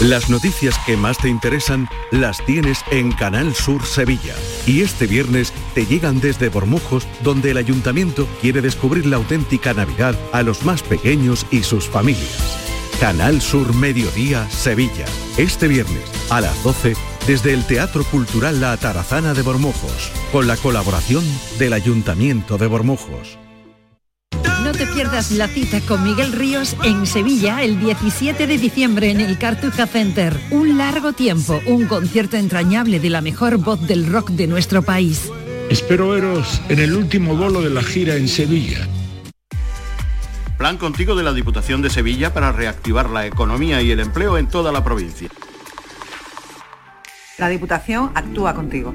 Las noticias que más te interesan las tienes en Canal Sur Sevilla. Y este viernes te llegan desde Bormujos, donde el ayuntamiento quiere descubrir la auténtica Navidad a los más pequeños y sus familias. Canal Sur Mediodía Sevilla. Este viernes a las 12 desde el Teatro Cultural La Atarazana de Bormujos, con la colaboración del Ayuntamiento de Bormujos. Pierdas la cita con Miguel Ríos en Sevilla el 17 de diciembre en el Cartuja Center. Un largo tiempo, un concierto entrañable de la mejor voz del rock de nuestro país. Espero veros en el último bolo de la gira en Sevilla. Plan contigo de la Diputación de Sevilla para reactivar la economía y el empleo en toda la provincia. La Diputación actúa contigo.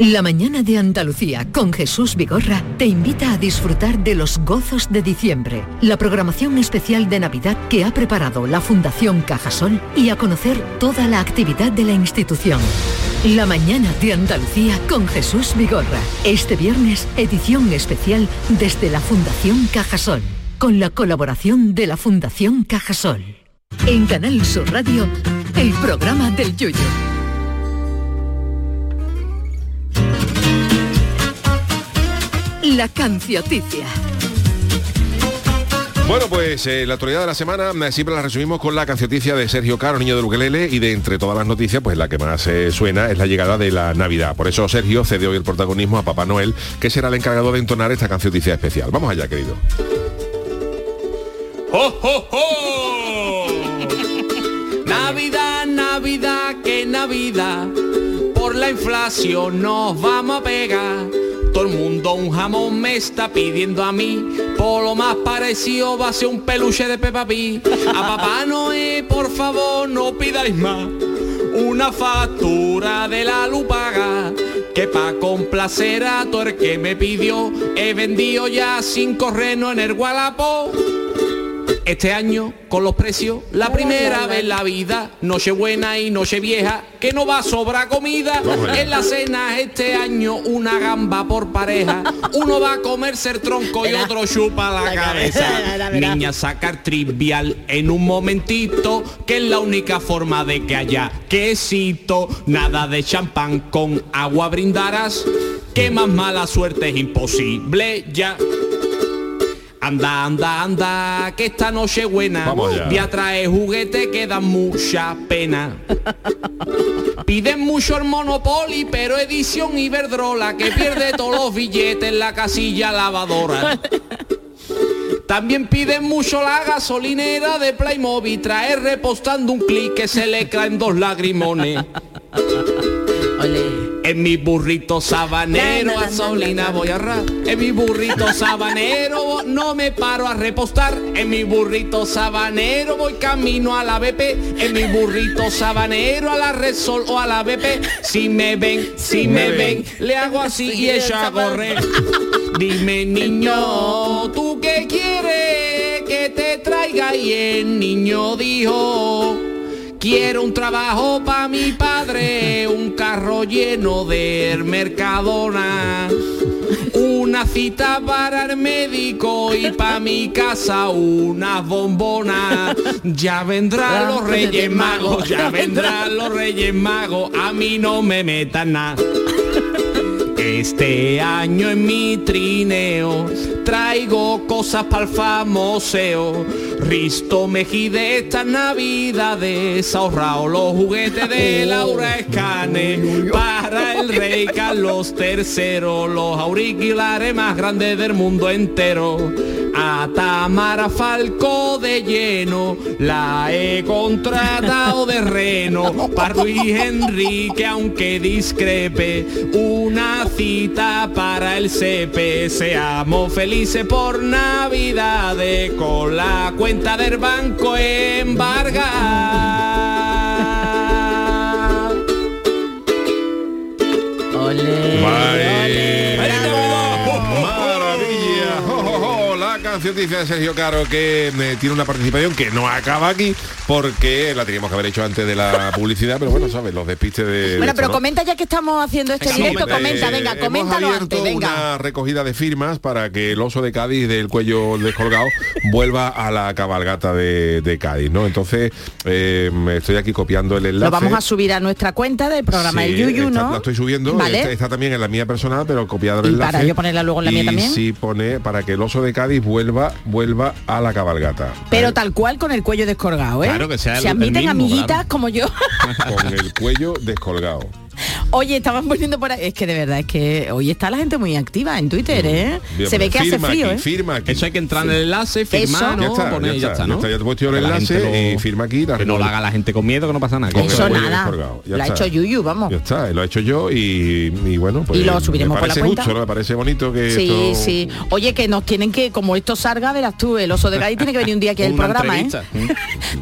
La mañana de Andalucía con Jesús Vigorra te invita a disfrutar de los gozos de diciembre, la programación especial de Navidad que ha preparado la Fundación Cajasol y a conocer toda la actividad de la institución. La mañana de Andalucía con Jesús Vigorra. Este viernes, edición especial desde la Fundación Cajasol, con la colaboración de la Fundación Cajasol. En Canal Sur Radio, el programa del Yoyo. La cancioticia. Bueno, pues eh, la actualidad de la semana eh, siempre la resumimos con la cancioticia de Sergio Caro, niño de Ukelele, y de entre todas las noticias, pues la que más eh, suena es la llegada de la Navidad. Por eso Sergio cede hoy el protagonismo a Papá Noel, que será el encargado de entonar esta cancioticia especial. Vamos allá, querido. ¡Oh, oh, oh! Navidad, Navidad, que Navidad. Por la inflación nos vamos a pegar. Todo el mundo un jamón me está pidiendo a mí. Por lo más parecido va a ser un peluche de Peppa Pig. A Papá Noé, por favor, no pidáis más. Una factura de la luz paga. Que pa' complacer a todo el que me pidió, he vendido ya cinco renos en el Gualapó. Este año, con los precios, la primera vez en la vida, noche buena y noche vieja, que no va a sobrar comida. En la cena este año, una gamba por pareja. Uno va a comerse el tronco y otro chupa la, cabeza. Niña, sacar trivial en un momentito, que es la única forma de que haya quesito. Nada de champán con agua brindarás, que más mala suerte es imposible ya. Anda, anda, anda, que esta noche buena. Voy a traer juguete que dan mucha pena. Piden mucho el Monopoly, pero edición Iberdrola, que pierde todos los billetes en la casilla lavadora. También piden mucho la gasolinera de Playmobil, traer repostando un clic que se le caen dos lagrimones. En mi burrito sabanero Na, na, na, gasolina na, na. voy a ahorrar. En mi burrito sabanero no me paro a repostar. En mi burrito sabanero voy camino a la BP. En mi burrito sabanero a la Resol o a la BP. Si me ven, si me ven, le hago así y ella a correr. Dime niño, ¿tú qué quieres que te traiga? Y el niño dijo... Quiero un trabajo para mi padre, un carro lleno de Mercadona, una cita para el médico y para mi casa unas bombonas. Ya vendrán los Reyes Magos, ya vendrán los Reyes Magos, a mí no me metan nada. Este año en mi trineo traigo cosas para el famoseo. Risto Mejide estas navidades ahorrado los juguetes de Laura Escane para el rey Carlos III, los auriculares más grandes del mundo entero. A Tamara Falco de lleno la he contratado de reno. Para Luis Enrique aunque discrepe una cita para el CP seamos felices por navidades con la cuenta del banco embargada Vale. Noticia de Sergio Caro que eh, tiene una participación que no acaba aquí porque la teníamos que haber hecho antes de la publicidad, pero bueno, sabes, los despistes de... de Bueno, esto, pero ¿no? comenta ya que estamos haciendo este directo, Eh, comenta, venga, hemos coméntalo abierto antes, venga. una recogida de firmas para que el oso de Cádiz del cuello descolgado vuelva a la cabalgata de, de Cádiz, ¿no? Entonces, eh, estoy aquí copiando el enlace. Lo vamos a subir a nuestra cuenta del programa Sí, El Yuyu, está- ¿no? La estoy subiendo, Vale. está, está también en la mía personal, pero copiado el Y enlace. para yo ponerla luego en la mía también. Sí, pone para que el oso de Cádiz vuelva, vuelva a la cabalgata. Pero tal cual con el cuello descolgado, ¿eh? Claro, que sea el- Se admiten el mismo, amiguitas claro. como yo. Con el cuello descolgado. Oye, estaban poniendo por ahí. Es que de verdad, es que hoy está la gente muy activa en Twitter, ¿eh? Bien, Se ve que hace frío, aquí, ¿eh? Firma aquí. Eso hay que entrar en el enlace, firmar, ¿no? Ya está, ya está, ya está, ya te he puesto el enlace gente y firma aquí. Que no lo haga la gente con miedo, que no pasa nada. Eso nada. Lo ha hecho Yuyu, vamos. Ya está, lo he hecho yo y, y bueno, pues Y lo subiremos me por la parece cuenta. justo, ¿no? Me parece bonito que Sí, esto- sí. Oye, que nos tienen que, como esto salga, verás tú, el oso de Cádiz tiene que venir un día aquí al programa, ¿eh?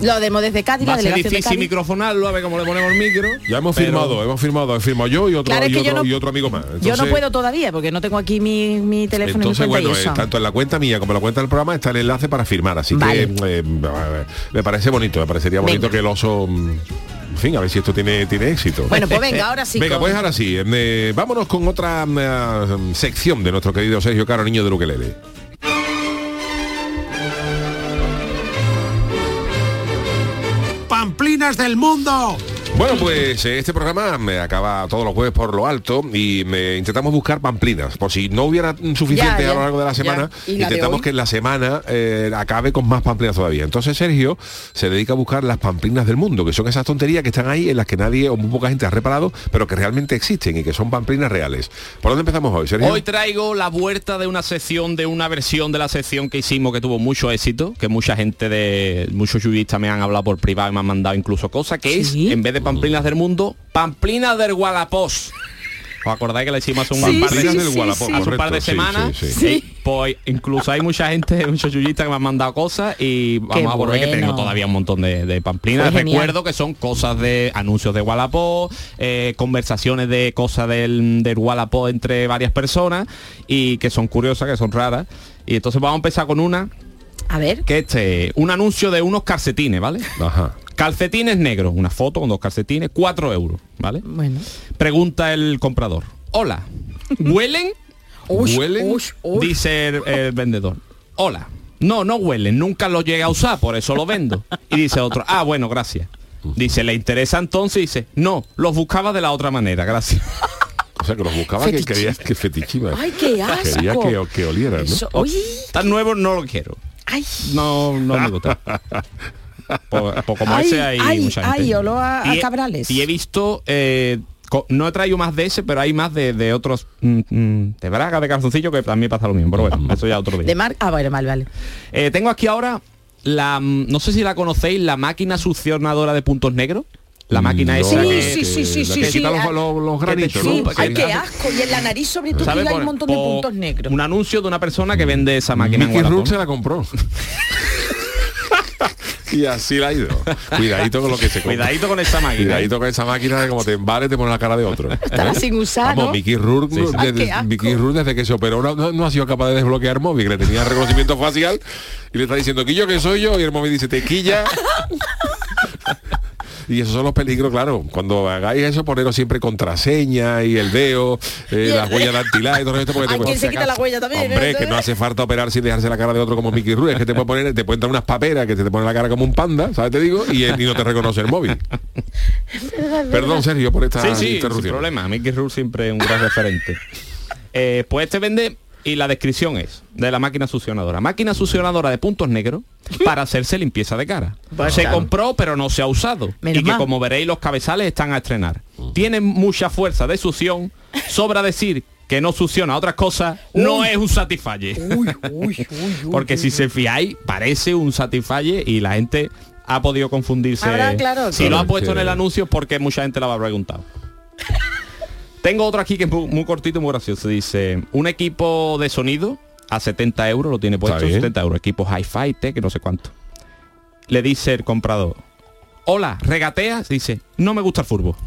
Lo demos desde Cádiz, la a ser delegación de difícil Cádiz. microfonarlo, a ver cómo le ponemos el micro. Ya hemos firmado, hemos firmado, he firmado yo y otro, Claro, es y que yo otro, no- y otro amigo más. Yo no puedo todavía porque no tengo aquí mi, mi teléfono Entonces, y mi cuenta bueno, y eh, eso. tanto en la cuenta mía como en la cuenta del programa está el enlace para firmar, así Vale. que eh, me parece bonito, me parecería bonito Venga. que el oso, mm, en fin, a ver si esto tiene, tiene éxito. Bueno, pues venga, ahora sí. Venga, con- pues ahora sí, eh, vámonos con otra mm, sección de nuestro querido Sergio Caro, niño de Ukelele. ¡Pamplinas del mundo! Bueno, pues eh, este programa me acaba todos los jueves por lo alto y me intentamos buscar pamplinas. Por si no hubiera suficiente Ya, ya, a lo largo de la semana, ¿Y la intentamos que la semana eh, acabe con más pamplinas todavía. Entonces Sergio se dedica a buscar las pamplinas del mundo, que son esas tonterías que están ahí en las que nadie o muy poca gente ha reparado, pero que realmente existen y que son pamplinas reales. ¿Por dónde empezamos hoy, Sergio? Hoy traigo la vuelta de una sección, de una versión de la sección que hicimos que tuvo mucho éxito, que mucha gente de, muchos yuyistas me han hablado por privado y me han mandado incluso cosas, que es, en vez de pamplinas del mundo, pamplinas del Gualapós. ¿Os acordáis que le hicimos hace un Sí, par de, sí, sí, hace un par de sí, semanas? sí, sí. Eh, Pues incluso hay mucha gente, muchos yuyistas que me han mandado cosas y vamos a volver que tengo todavía un montón de, de pamplinas. Pues. Recuerdo que son cosas de anuncios de Wallapop, eh, conversaciones de cosas del, del Wallapop entre varias personas y que son curiosas, que son raras. Y entonces vamos a empezar con una. A ver. Que este, un anuncio de unos calcetines, ¿vale? Ajá. Calcetines negros, una foto con dos calcetines, 4 euros, ¿vale? Bueno. Pregunta el comprador. Hola, ¿huelen? Ush, ¿Huelen? ush, ush. Dice el, el vendedor. Hola. No, no huelen, nunca los llegué a usar, por eso lo vendo. Y dice otro, ah, bueno, gracias. Dice, ¿le interesa entonces? Dice, no, los buscaba de la otra manera, gracias. O sea, que los buscaba que Fetichi- querías que fetichiva. Ay, qué Quería asco. que, que olieran, ¿no? Eso- uy. Tan nuevo no lo quiero. Ay. No, no me gusta. Por, por como Ay, ese hay ay, mucha gente. ay, olor a- a Y he- cabrales. Y he visto, eh, no he traído más de ese, pero hay más de, de otros, mm, mm, de braga, de calzoncillo, que también pasa lo mismo. Pero bueno, eso ya otro día. De mar ah, bueno, vale, vale. Eh, tengo aquí ahora la, mm, no sé si la conocéis, la máquina succionadora de puntos negros. La máquina No, esa la que, que- sí, sí, sí, que sí, quita los, ah, los- los te granitos, chupa, ¿no? que Ay, qué asco. Y en la nariz sobre todo hay un montón de puntos negros. Un anuncio de una persona que vende esa máquina en Mickey. Rourke se la compró. y así la ha ido. Cuidadito con lo que se compra. Cuidadito con esa máquina. ¿eh? Cuidadito con esa máquina que como te embale te pone la cara de otro. Estará ¿Eh? sin usar, Vamos, ¿no? Mickey Rourke, Sí, desde. Mickey Rourke desde que se operó no, no- no ha sido capaz de desbloquear móvil, que le tenía reconocimiento facial y le está diciendo que yo que soy yo y el móvil dice tequilla. Y esos son los peligros, claro. Cuando hagáis eso, poneros siempre contraseña y el dedo, eh, las huellas dactilares y todo esto. Porque te puede- se quita la huella también. Hombre, ¿eh? que no hace falta operar sin dejarse la cara de otro como Mickey Rourke. Es que te puede poner, te puede entrar unas paperas que te, te pone la cara como un panda, ¿sabes? Te digo, y, y no te reconoce el móvil. Perdón, Sergio, por esta Sí, sí, sin interrupción. problema. Mickey Rourke siempre es un gran referente. Eh, pues este vende y la descripción es de la máquina succionadora. Máquina succionadora de puntos negros para hacerse limpieza de cara. Pues se claro. compró pero no se ha usado. Menos y que mal. como veréis los cabezales están a estrenar. Tiene mucha fuerza de succión. Sobra decir que no succiona otras cosas. No es un Satisfyer. Uy, uy, uy, uy, Porque uy, si uy. se fiáis, parece un Satisfyer y la gente ha podido confundirse. Ahora, claro, si lo ha puesto en el anuncio porque mucha gente lo ha preguntado. Tengo otro aquí que es muy, muy cortito y muy gracioso. Dice, un equipo de sonido a 70 euros, lo tiene puesto Está bien. 70 euros. Equipo hi-fi, tech, no sé cuánto. Le dice el comprador, hola, ¿regateas? Dice, no me gusta el fútbol.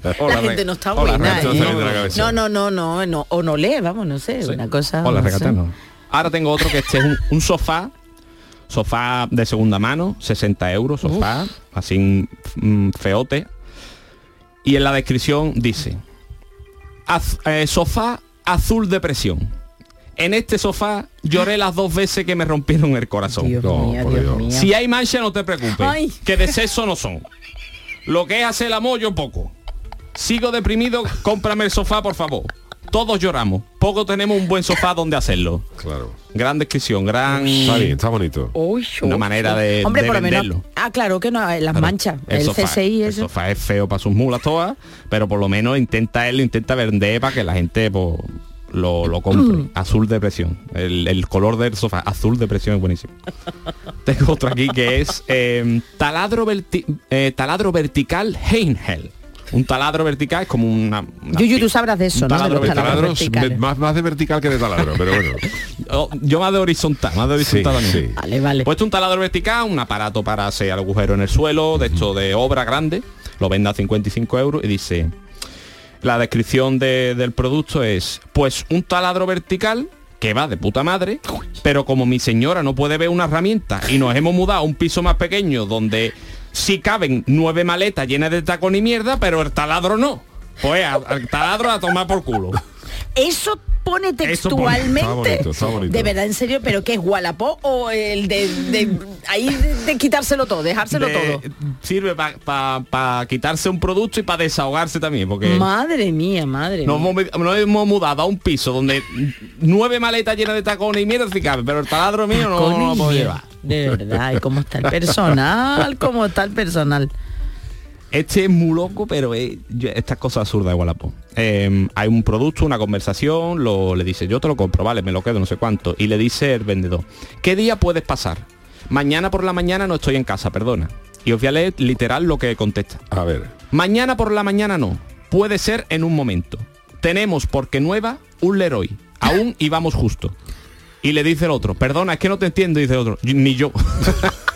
la gente no está Hola, buena. ¿eh? No, no, no, no, no, o no lee, vamos, no sé, una cosa. Hola, no. Ahora tengo otro que este es un, un sofá, sofá de segunda mano, 60 euros, sofá, así mm, feote. Y en la descripción dice, "Az- eh, sofá azul de presión. En este sofá lloré las dos veces que me rompieron el corazón. Dios Dios. Si hay mancha no te preocupes, Ay. que de sexo no son. Lo que es hacer el amor yo poco. Sigo deprimido, cómprame el sofá por favor. Todos lloramos. Poco tenemos un buen sofá donde hacerlo. Claro. Gran descripción, gran Está bien, está bonito. Uy, una manera de, Hombre, de por lo menos. venderlo. Ah, claro que no, las Claro, manchas. El, sofá, CSI el sofá es feo para sus mulas todas, pero por lo menos intenta él, intenta vender para que la gente pues, lo, lo compre. Mm. Azul de presión. El, el color del sofá, azul de presión es buenísimo. Tengo otro aquí que es eh, taladro, verti- eh, taladro vertical Heinhel. Un taladro vertical es como una... una Yuyu, tú sabrás de eso, un ¿no? De taladro los taladros Taladros verticales. me- más, más de vertical que de taladro, pero bueno. Oh, yo más de horizontal, más de horizontal Sí, también. sí. Vale, vale. Puesto un taladro vertical, un aparato para hacer agujero en el suelo, de hecho de obra grande, lo vende a 55 euros y dice, la descripción de- del producto es, pues un taladro vertical que va de puta madre, pero como mi señora no puede ver una herramienta y nos hemos mudado a un piso más pequeño donde sí caben nueve maletas llenas de tacón y mierda, pero el taladro no. Pues al taladro a tomar por culo. Eso pone textualmente. Está bonito, está bonito. De verdad, en serio, pero ¿qué es Wallapop o el de, de- ahí de, de quitárselo todo, dejárselo De- todo? Sirve para quitarse un producto y para desahogarse también, porque Madre mía, madre nos mía. hemos, nos hemos mudado a un piso donde nueve maletas llenas de tacones y mierda sí cabe, pero el taladro mío no, no lo puedo llevar. De verdad, y cómo está el personal, cómo está el personal. Este es muy loco, pero es- estas cosas absurdas de Wallapop. Eh, hay un producto, una conversación, lo, le dice, yo te lo compro, vale, me lo quedo, no sé cuánto. Y le dice el vendedor, ¿qué día puedes pasar? Mañana por la mañana no estoy en casa, perdona. Y os voy a leer literal lo que contesta. A ver. Mañana por la mañana no. Puede ser en un momento. Tenemos porque nueva un Leroy. Aún y vamos justo. Y le dice el otro, perdona, es que no te entiendo, dice el otro, ni yo.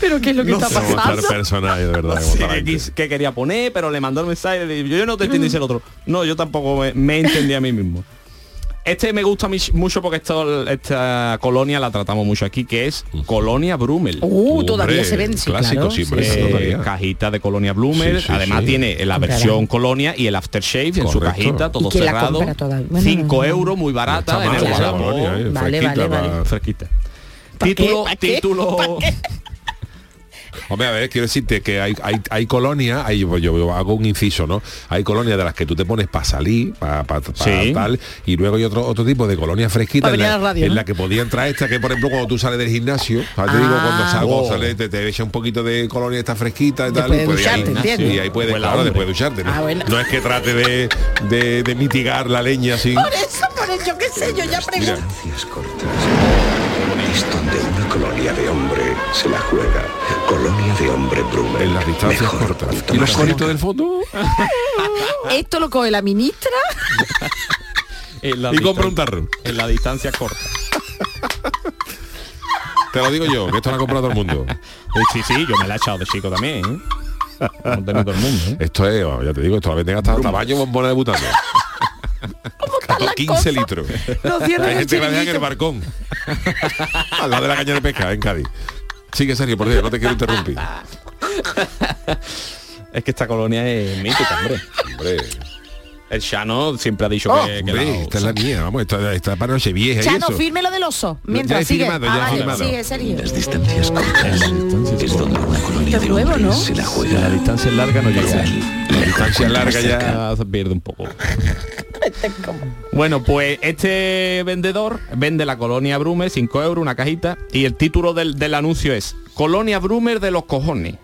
Pero ¿qué es lo que No está pasando? personaje, de verdad. Qué quería poner, pero le mandó el mensaje. le digo, yo no te entiendo, dice el otro. No, yo tampoco me, me entendí a mí mismo. Este me gusta mucho porque esto- esta colonia la tratamos mucho aquí, que es Colonia Brumel. Uh, todavía se ven, sí, clásico, claro. siempre, Eh, todavía. cajita de Colonia Sí, sí, además sí. tiene la versión Colonia y el aftershave en su Correcto. cajita, todo ¿Y quién la cerrado. compra todavía? Bueno, 5 no, no. euros, muy barata, Está en mal, el esa Wallapop. colonia, eh, Vale, fresquita vale, fresquita. ¿Pa qué? Título, ¿Pa qué? título. Hombre, a ver, quiero decirte que hay, hay, hay colonias, hay, yo, yo hago un inciso, ¿no? Hay colonias de las que tú te pones para salir, para Sí. tal, y luego hay otro otro tipo de colonias fresquitas Pa' en, la, a la radio, en ¿no? la que podía entrar esta, que por ejemplo cuando tú sales del gimnasio, ¿sabes? te digo, cuando Ah. salgo, Oh. sales, te, te echa un poquito de colonia esta fresquita y tal, y puedes ducharte, ahí, puedes, claro, hombre. después de ducharte, ¿no? Ah, bueno. No es que trate de, de, de mitigar la leña así. Por eso, por eso, yo qué sé, yo ya pregunto. Es donde una colonia de hombre se la juega. Colonia de hombre Brummel. En las distancias Mejor cortas. ¿Y los coritos del fondo? Esto lo coge la ministra. En la Y compra un tarro. En la distancia corta. Te lo digo yo, que esto lo ha comprado todo el mundo. Sí, sí, yo me la he echado de chico también. ¿eh? No todo el mundo. ¿eh? Esto es, ya te digo, esto la venden hasta tamaño bombona de butano. Hasta 15 litros. No Hay gente que la deja en el barcón. Al lado de la caña de pesca, en Cádiz. Sigue serio, por Dios, no te quiero interrumpir. Es que esta colonia es mítica, hombre. Hombre, El Shano siempre ha dicho Oh. que, que hombre, la esta es la mía, vamos, esta, esta para noche vieja y Chano, eso. firme lo del oso. Ya Mientras sigue. firmado, ya Ah, vale, firmado. sigue, Sergio. Las distancias cortas. Es donde una colonia de nuevo, ¿no? se la La juega. distancia es larga no llega. La distancia larga ya. Ya pierde un poco. Bueno, pues este vendedor vende la colonia Brumer, 5 euros, una cajita, y el título del, del anuncio es Colonia Brumer de los cojones.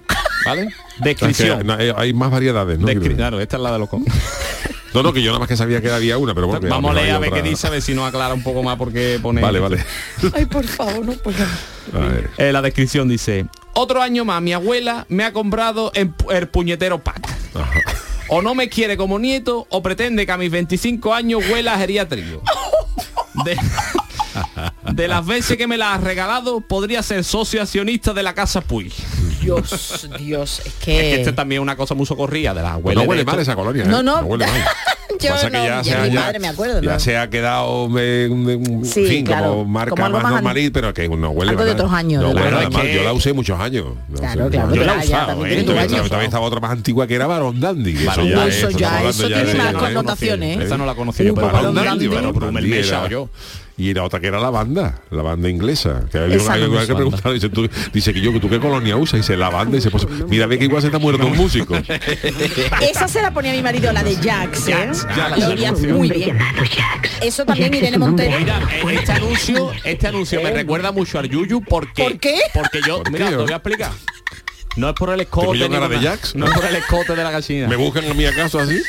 ¿Vale? Es que, Descripción. no, hay- más variedades, ¿no? Descri- claro, esta es la de los cojones. No, no, que yo nada más que sabía que había una, pero bueno. Vamos a leer a ver qué dice, a ver si nos aclara un poco más porque pone... Vale, vale. Ay, por favor, no puedo. Eh, la descripción dice, otro año más mi abuela me ha comprado el, el puñetero pack. O no me quiere como nieto o pretende que a mis 25 años huela a geriatrio. De- de las veces que me la has regalado, podría ser socio accionista de la casa Puy. Dios, Dios, es Es que... que esto es también una cosa muy socorrida de la Pues no huele mal esto. esa colonia. ¿eh? No, no. huele mal. Yo Pasa que no, ya y se en ha- mi ya- madre me acuerdo, Ya ¿no? se ha quedado Sí, fin, claro, como marca como más más normalita, pero que no huele Algo de otros años, No de. Es que- Yo la usé muchos años. Claro, claro, yo la usado, también ¿eh? estaba otra más antigua que era Barón Dandy. Eso ya, eso tiene más ¿eh? connotaciones. Esa no la conocía Barón Dandy, yo. Y la otra que era la banda, la banda inglesa. Que había una que, preguntar, dice, tú, dice que yo, que tú qué colonia usas, y dice la banda, y dice, pues mira, ve que igual se está muerto un músico. Esa se la ponía mi marido, la de Jax, ¿eh? Jax, Jax. Olía muy bien. Eso también Irene Montero. Mira, eh, este anuncio, este anuncio me recuerda mucho al Yuyu porque ¿Por qué? porque yo, ¿Por mira, qué? te voy a explicar. No es por el escote, ¿Tengo yo ni cara por de. Jax? no es por el escote de la gallina. ¿Me buscan a mí acaso así?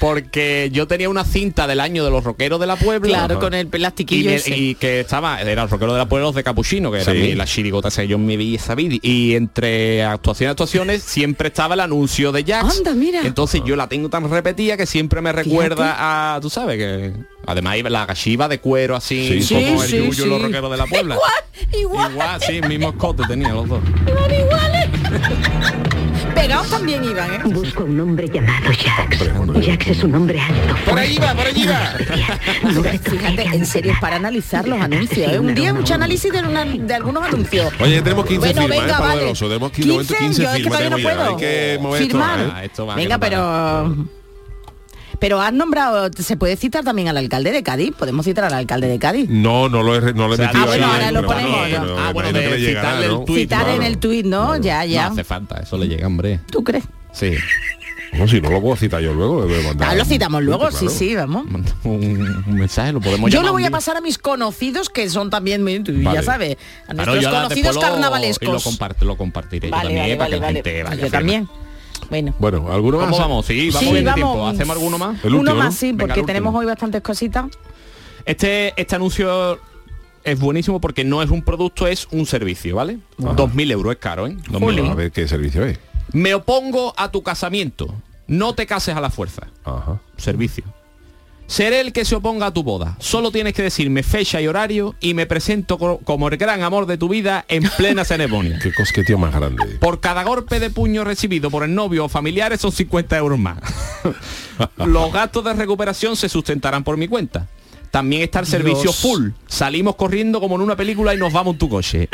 porque yo tenía una cinta del año de los rockeros de la Puebla. Claro, con el y, plastiquillo me- ese. y que estaba, era el rockero de la Puebla los de Capuchino, que era Sí. mi- la chirigota, esa, yo me vi esa vídeo. Y entre actuaciones y actuaciones siempre estaba el anuncio de Jax. Anda, mira. Entonces yo la tengo tan repetida que siempre me recuerda a, tú sabes, que además iba la galliva de cuero así, Sí, como sí, el sí, Yuyu, sí. los rockeros de la Puebla. Igual, igual. Igual, sí, mismo escote tenía los dos. Iban iguales. Pegados también iban, ¿eh? Busco un hombre llamado Jax. Jax es un hombre alto. Por ahí va, por allí va. Fíjate, en serio, es para analizar los anuncios. ¿eh? Un día mucho análisis de, una- de algunos anuncios. Oye, tenemos 15 Bueno, firmas, venga, ¿eh? Pablo vale. Tenemos 15, de momento 15 yo es que firmas. todavía no puedo Hay que mover esto, firmar. ¿eh? Ah, esto va, Venga, que no para. Pero... Has nombrado, se puede citar también al alcalde de Cádiz. Podemos citar al alcade de Cádiz. No, no lo he, no lo he O sea, metido ah, bueno, ahí, ahora lo ponemos, bueno, ¿no? pero Ah, bueno, de que le llegará, citarle el ¿no? tuit, Citar claro. en el tuit, ¿no? Ya, ya. No hace falta, eso le llega, hombre. ¿Tú crees? Sí. No, si no lo puedo citar yo luego, le voy a mandar. Ah, lo citamos luego, Claro. sí, sí, vamos. Un, un mensaje lo podemos Yo lo voy a pasar a mis conocidos que son también, muy- tú ya Vale. sabes, a nuestros conocidos carnavalescos. Y lo, comparte, lo compartiré yo también vale, para que la vale. gente vaya Yo también. Bueno. Bueno, ¿alguno más? ¿Cómo vamos? Sí, vamos Sí, bien de vamos. tiempo. ¿Hacemos alguno más? El Uno último, más, ¿no? sí, Venga, porque tenemos hoy bastantes cositas. Este, este anuncio es buenísimo porque no es un producto, es un servicio, ¿vale? 2.000 euros, es caro, ¿eh? 2.000 Bueno, a euros. ver qué servicio es. Me opongo a tu casamiento. No te cases a la fuerza. Ajá. Servicio. Seré el que se oponga a tu boda. Solo tienes que decirme fecha y horario y me presento co- como el gran amor de tu vida en plena ceremonia. Qué cosqueteo más grande. Por cada golpe de puño recibido por el novio o familiares son 50 euros más. Los gastos de recuperación se sustentarán por mi cuenta. También está el servicio Dios. full. Salimos corriendo como en una película y nos vamos en tu coche.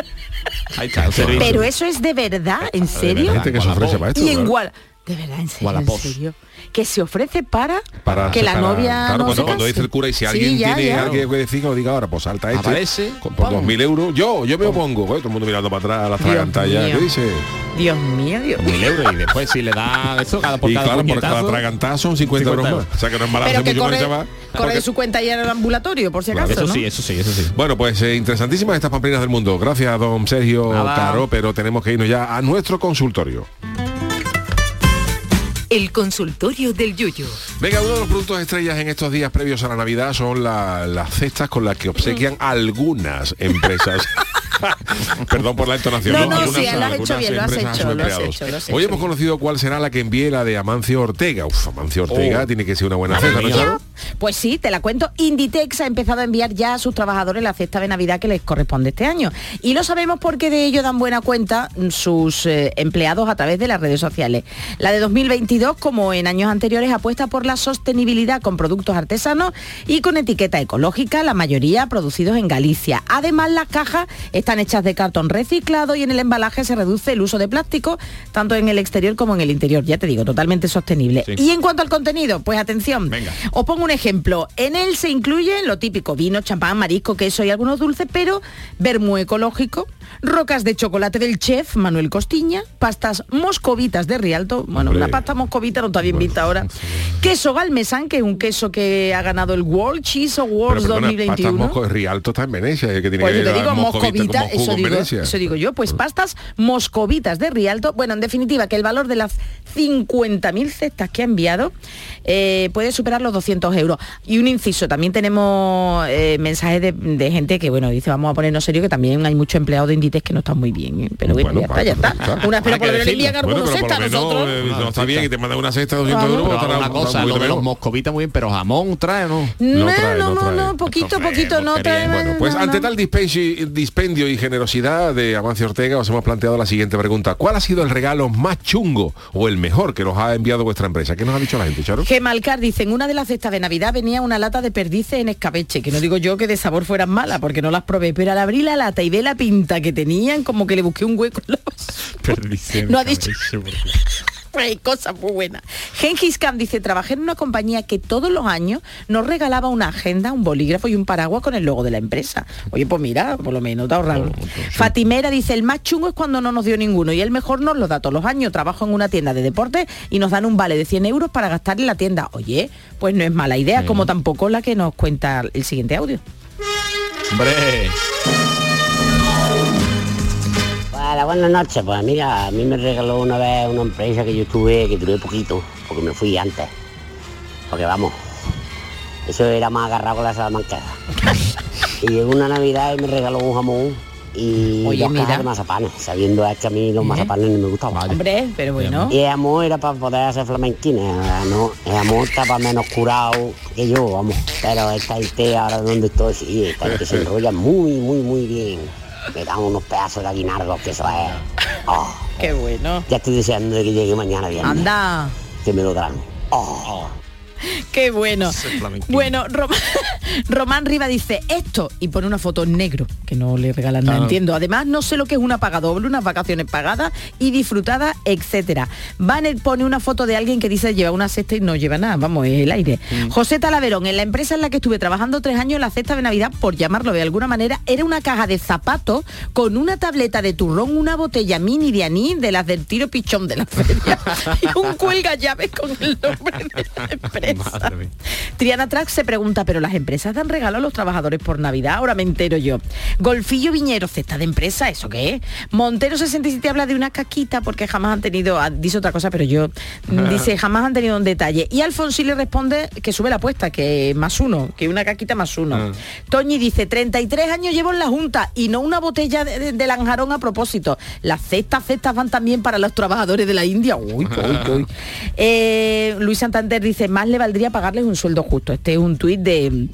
Ahí está, el servicio. Pero eso es de verdad, ¿en Hay serio? gente que se ofrece para esto. Y en claro. De verdad, en serio, en Wallapop. serio. Que se ofrece para, Para que la para- novia claro, no cuando, se cuando case. dice el cura y si Sí, alguien ya, tiene ya. alguien que decir que lo diga ahora pues salta este Aparece, con- por pum. 2.000 euros yo yo me opongo todo el mundo mirando para atrás a las tragantallas. ¿qué dice? Dios mío, Dios mío. Mil euros y después si le da eso cada por y cada claro por cada tragantazo son 50, 50 euros más o sea que no es barato Pero que corre, corre porque- de su cuenta y en el ambulatorio, por si acaso, Eso ¿no? sí, eso sí, eso sí. Bueno, pues eh, interesantísimas estas pamplinas del mundo. Gracias, don Sergio Nada. Caro, pero tenemos que irnos ya a nuestro consultorio. El consultorio del Yuyu. Venga, uno de los productos estrellas en estos días previos a la Navidad son la- las cestas con las que obsequian algunas empresas. Perdón por la entonación. No, no, Algunas- sí, lo has algunas hecho bien, lo has empresas a sus hecho, lo has empleados. hecho, lo has Hoy hemos conocido cuál será la que envíe la de Amancio Ortega. Uf, Amancio Ortega Oh. tiene que ser una buena cesta, ¿no? Pues sí, te la cuento. Inditex ha empezado a enviar ya a sus trabajadores la cesta de Navidad que les corresponde este año. Y lo sabemos porque de ello dan buena cuenta sus eh, empleados a través de las redes sociales. La de 2022, como en años anteriores, apuesta por la sostenibilidad con productos artesanos y con etiqueta ecológica, la mayoría producidos en Galicia. Además, las cajas están hechas de cartón reciclado y en el embalaje se reduce el uso de plástico, tanto en el exterior como en el interior. Ya te digo, totalmente sostenible. Sí. Y en cuanto al contenido, pues atención. Venga. Os pongo un ejemplo. En él se incluye lo típico, vino, champán, marisco, queso y algunos dulces, pero vermú ecológico, rocas de chocolate del chef Manuel Costiña, pastas moscovitas de Rialto, bueno, Hombre. una pasta moscovita no está bien vista ahora, queso galmesán, que es un queso que ha ganado el World Cheese Awards Pero perdona, 2021. pastas Mosco, Rialto está en Venecia, que tiene Pues que yo te digo la moscovita, Moscú eso digo, Venecia. eso digo yo, pues pastas moscovitas de Rialto. Bueno, en definitiva, que el valor de las 50.000 cestas que ha enviado eh, puede superar los 200 euros. Y un inciso, también tenemos eh, mensajes de, de gente que, bueno, dice, vamos a ponernos serio, que también hay muchos empleados de Inditex que no están muy bien. ¿eh? Pero bueno, ya está, ya está. Una, pero por que lo menos le envían Bueno, algunos cestas nosotros. eh, no está bien y te mandan una cesta de 200 Claro. euros. Pero una cosa, lo de los moscovitas muy bien, pero jamón trae no. No, trae, no, no no, trae. no, poquito, poquito, no trae. Bueno, pues ante tal dispendio y generosidad de Amancio Ortega os hemos planteado la siguiente pregunta. ¿Cuál ha sido el regalo más chungo o el mejor que nos ha enviado vuestra empresa? ¿Qué nos ha dicho la gente, Charo? Gemalcar dice, en una de las cestas de Navidad venía una lata de perdices en escabeche, que no digo yo que de sabor fueran malas, porque no las probé, pero al abrir la lata y ver la pinta que tenían, como que le busqué un hueco en la No ha dicho. Hay cosas muy buenas. Gengis Khan dice, trabajé en una compañía que todos los años nos regalaba una agenda, un bolígrafo y un paraguas con el logo de la empresa. Oye, pues mira, por lo menos te ahorraron. Fatimera dice, el más chungo es cuando no nos dio ninguno y el mejor nos lo da todos los años. Trabajo en una tienda de deporte y nos dan un vale de 100 euros para gastar en la tienda. Oye, pues no es mala idea, como tampoco la que nos cuenta el siguiente audio. Hombre. Hola, buenas noches. Pues mira, a mí me regaló una vez una empresa que yo estuve, que duré poquito, porque me fui antes. Porque vamos, eso era más agarrado con la salamanquera. y llegó una Navidad y me regaló un jamón y Oye, dos mira. cajas de mazapanes, sabiendo es que a mí los mazapanes no me gustaban. Hombre, pero bueno. Y el amor era para poder hacer flamenquines, no, el amor está para menos curado que yo, vamos. Pero esta gente ahora donde estoy, sí, esta gente se enrolla muy, muy, muy bien. Me dan unos pedazos de aguinaldo que eso es. Oh, Qué bueno. ya estoy deseando de que llegue mañana viernes. Anda. Que me lo dan. Oh. Qué bueno. Bueno, Rom- Román Riva dice esto y pone una foto en negro, que no le regalan nada, Claro. entiendo. Además, no sé lo que es una paga doble, unas vacaciones pagadas y disfrutadas, etcétera. Banner pone una foto de alguien que dice lleva una cesta y no lleva nada, vamos, es el aire. José Talaverón, en la empresa en la que estuve trabajando tres años, la cesta de Navidad, por llamarlo de alguna manera, era una caja de zapatos con una tableta de turrón, una botella mini de anís de las del tiro pichón de la feria y un cuelga llaves con el nombre de la empresa. Triana Trax se pregunta, pero las empresas dan regalo a los trabajadores por Navidad, ahora me entero yo. Golfillo Viñero, cesta de empresa, ¿eso qué es? Montero 67 habla de una caquita porque jamás han tenido, ah, dice otra cosa, pero yo, dice, jamás han tenido un detalle. Y Alfonsín le responde que sube la apuesta, que más uno, que una caquita más uno. Toñi dice, 33 años llevo en la Junta y no una botella de, de- de lanjarón a propósito. Las cestas, cestas van también para los trabajadores de la India. Uy, uy, uy. Eh, Luis Santander dice, más le valdría pagarles un sueldo justo. Este es un tuit de mm,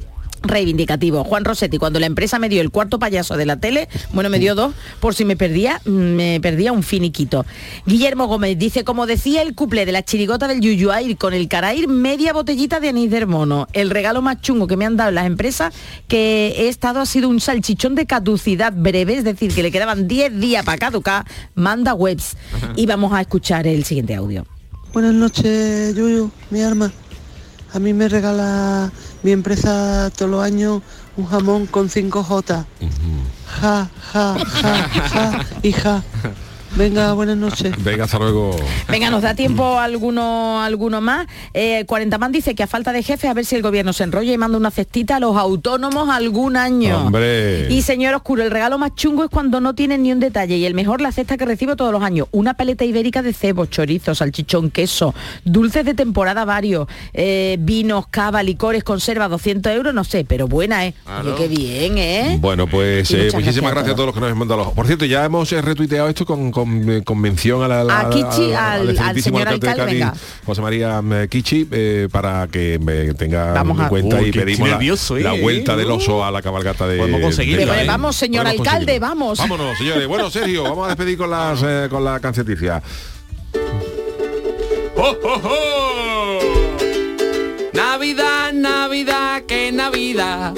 reivindicativo. Juan Rossetti, cuando la empresa me dio el cuarto payaso de la tele, bueno, me dio dos, por si me perdía, mm, me perdía un finiquito. Guillermo Gómez dice, como decía el cuplé de la chirigota del Yuyuair, con el carair, media botellita de anís mono. El regalo más chungo que me han dado las empresas que he estado ha sido un salchichón de caducidad breve, es decir, que le quedaban 10 días para caducar, manda webs. Y vamos a escuchar el siguiente audio. Buenas noches, Yuyu, mi arma. A mí me regala mi empresa todos los años un jamón con 5J. Ja, ja, ja, ja y ja. Venga, buenas noches. Venga, hasta luego. Venga, nos da tiempo alguno, alguno más. Eh, 40 man dice que a falta de jefe, a ver si el gobierno se enrolla y manda una cestita a los autónomos algún año. Hombre. Y señor Oscuro, el regalo más chungo es cuando no tienen ni un detalle y el mejor la cesta que recibo todos los años. Una paleta ibérica de cebo, chorizo, salchichón, queso, dulces de temporada varios, eh, vinos, cava, licores, conserva, 200 euros, no sé, pero buena, ¿eh? Oye, qué bien, ¿eh? Bueno, pues eh, muchísimas gracias a gracias a todos los que nos han mandado. los- Por cierto, ya hemos eh, retuiteado esto con, con, eh, con mención a la, la- A Kichi, al- al excelentísimo señor alcalde de Cádiz. José María eh, Kichi, eh, para que me tenga Vamos en a- cuenta y pedimos la, nervioso, la eh. vuelta del oso a la cabalgata de. Cádiz. vamos, señor Podemos alcalde, vamos. Vámonos, señores. Bueno, Sergio, vamos a despedir con las eh, con la canceticia. Navidad, Navidad, que Navidad.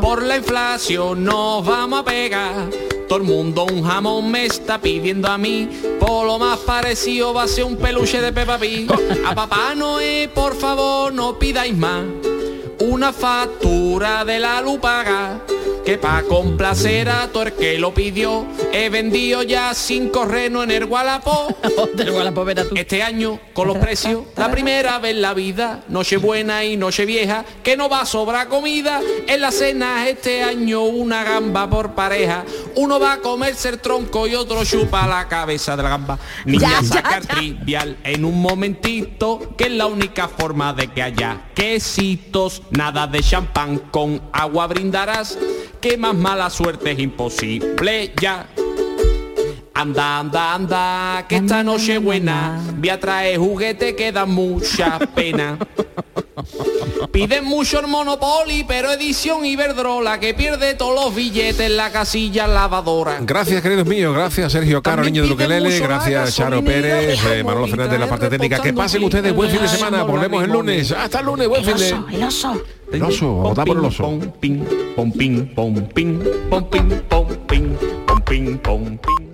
Por la inflación nos vamos a pegar. Todo el mundo un jamón me está pidiendo a mí. Por lo más parecido va a ser un peluche de Peppa Pig. A Papá Noé, por favor, no pidáis más. Una factura de la luz paga. Que pa' complacer a todo el que lo pidió, he vendido ya cinco renos en el Gualapó. Este año, con los precios, la primera vez en la vida, noche buena y noche vieja, que no va a sobrar comida, en la cena este año una gamba por pareja, uno va a comerse el tronco y otro chupa la cabeza de la gamba. Niña, Ya, ya, sacar ya. trivial en un momentito, que es la única forma de que haya quesitos, nada de champán con agua brindarás, que más mala suerte es imposible ya. Anda, anda, anda, que esta noche buena, voy a traer juguete que da mucha pena. Piden mucho el Monopoly, pero edición Iberdrola, que pierde todos los billetes en la casilla lavadora. Gracias, queridos míos. Gracias, Sergio Caro, También niño de Luquelele. Gracias, Charo Pérez, eh, Manolo Fernández de la parte técnica. Que pasen ustedes buen fin de semana. Volvemos el lunes. Hasta el lunes. Buen fin de... El oso. El oso. Votá por el oso. Pom, pim, pom, pim, pom, pim, pom, pim, pom, pim, pom, pim, pom, pim.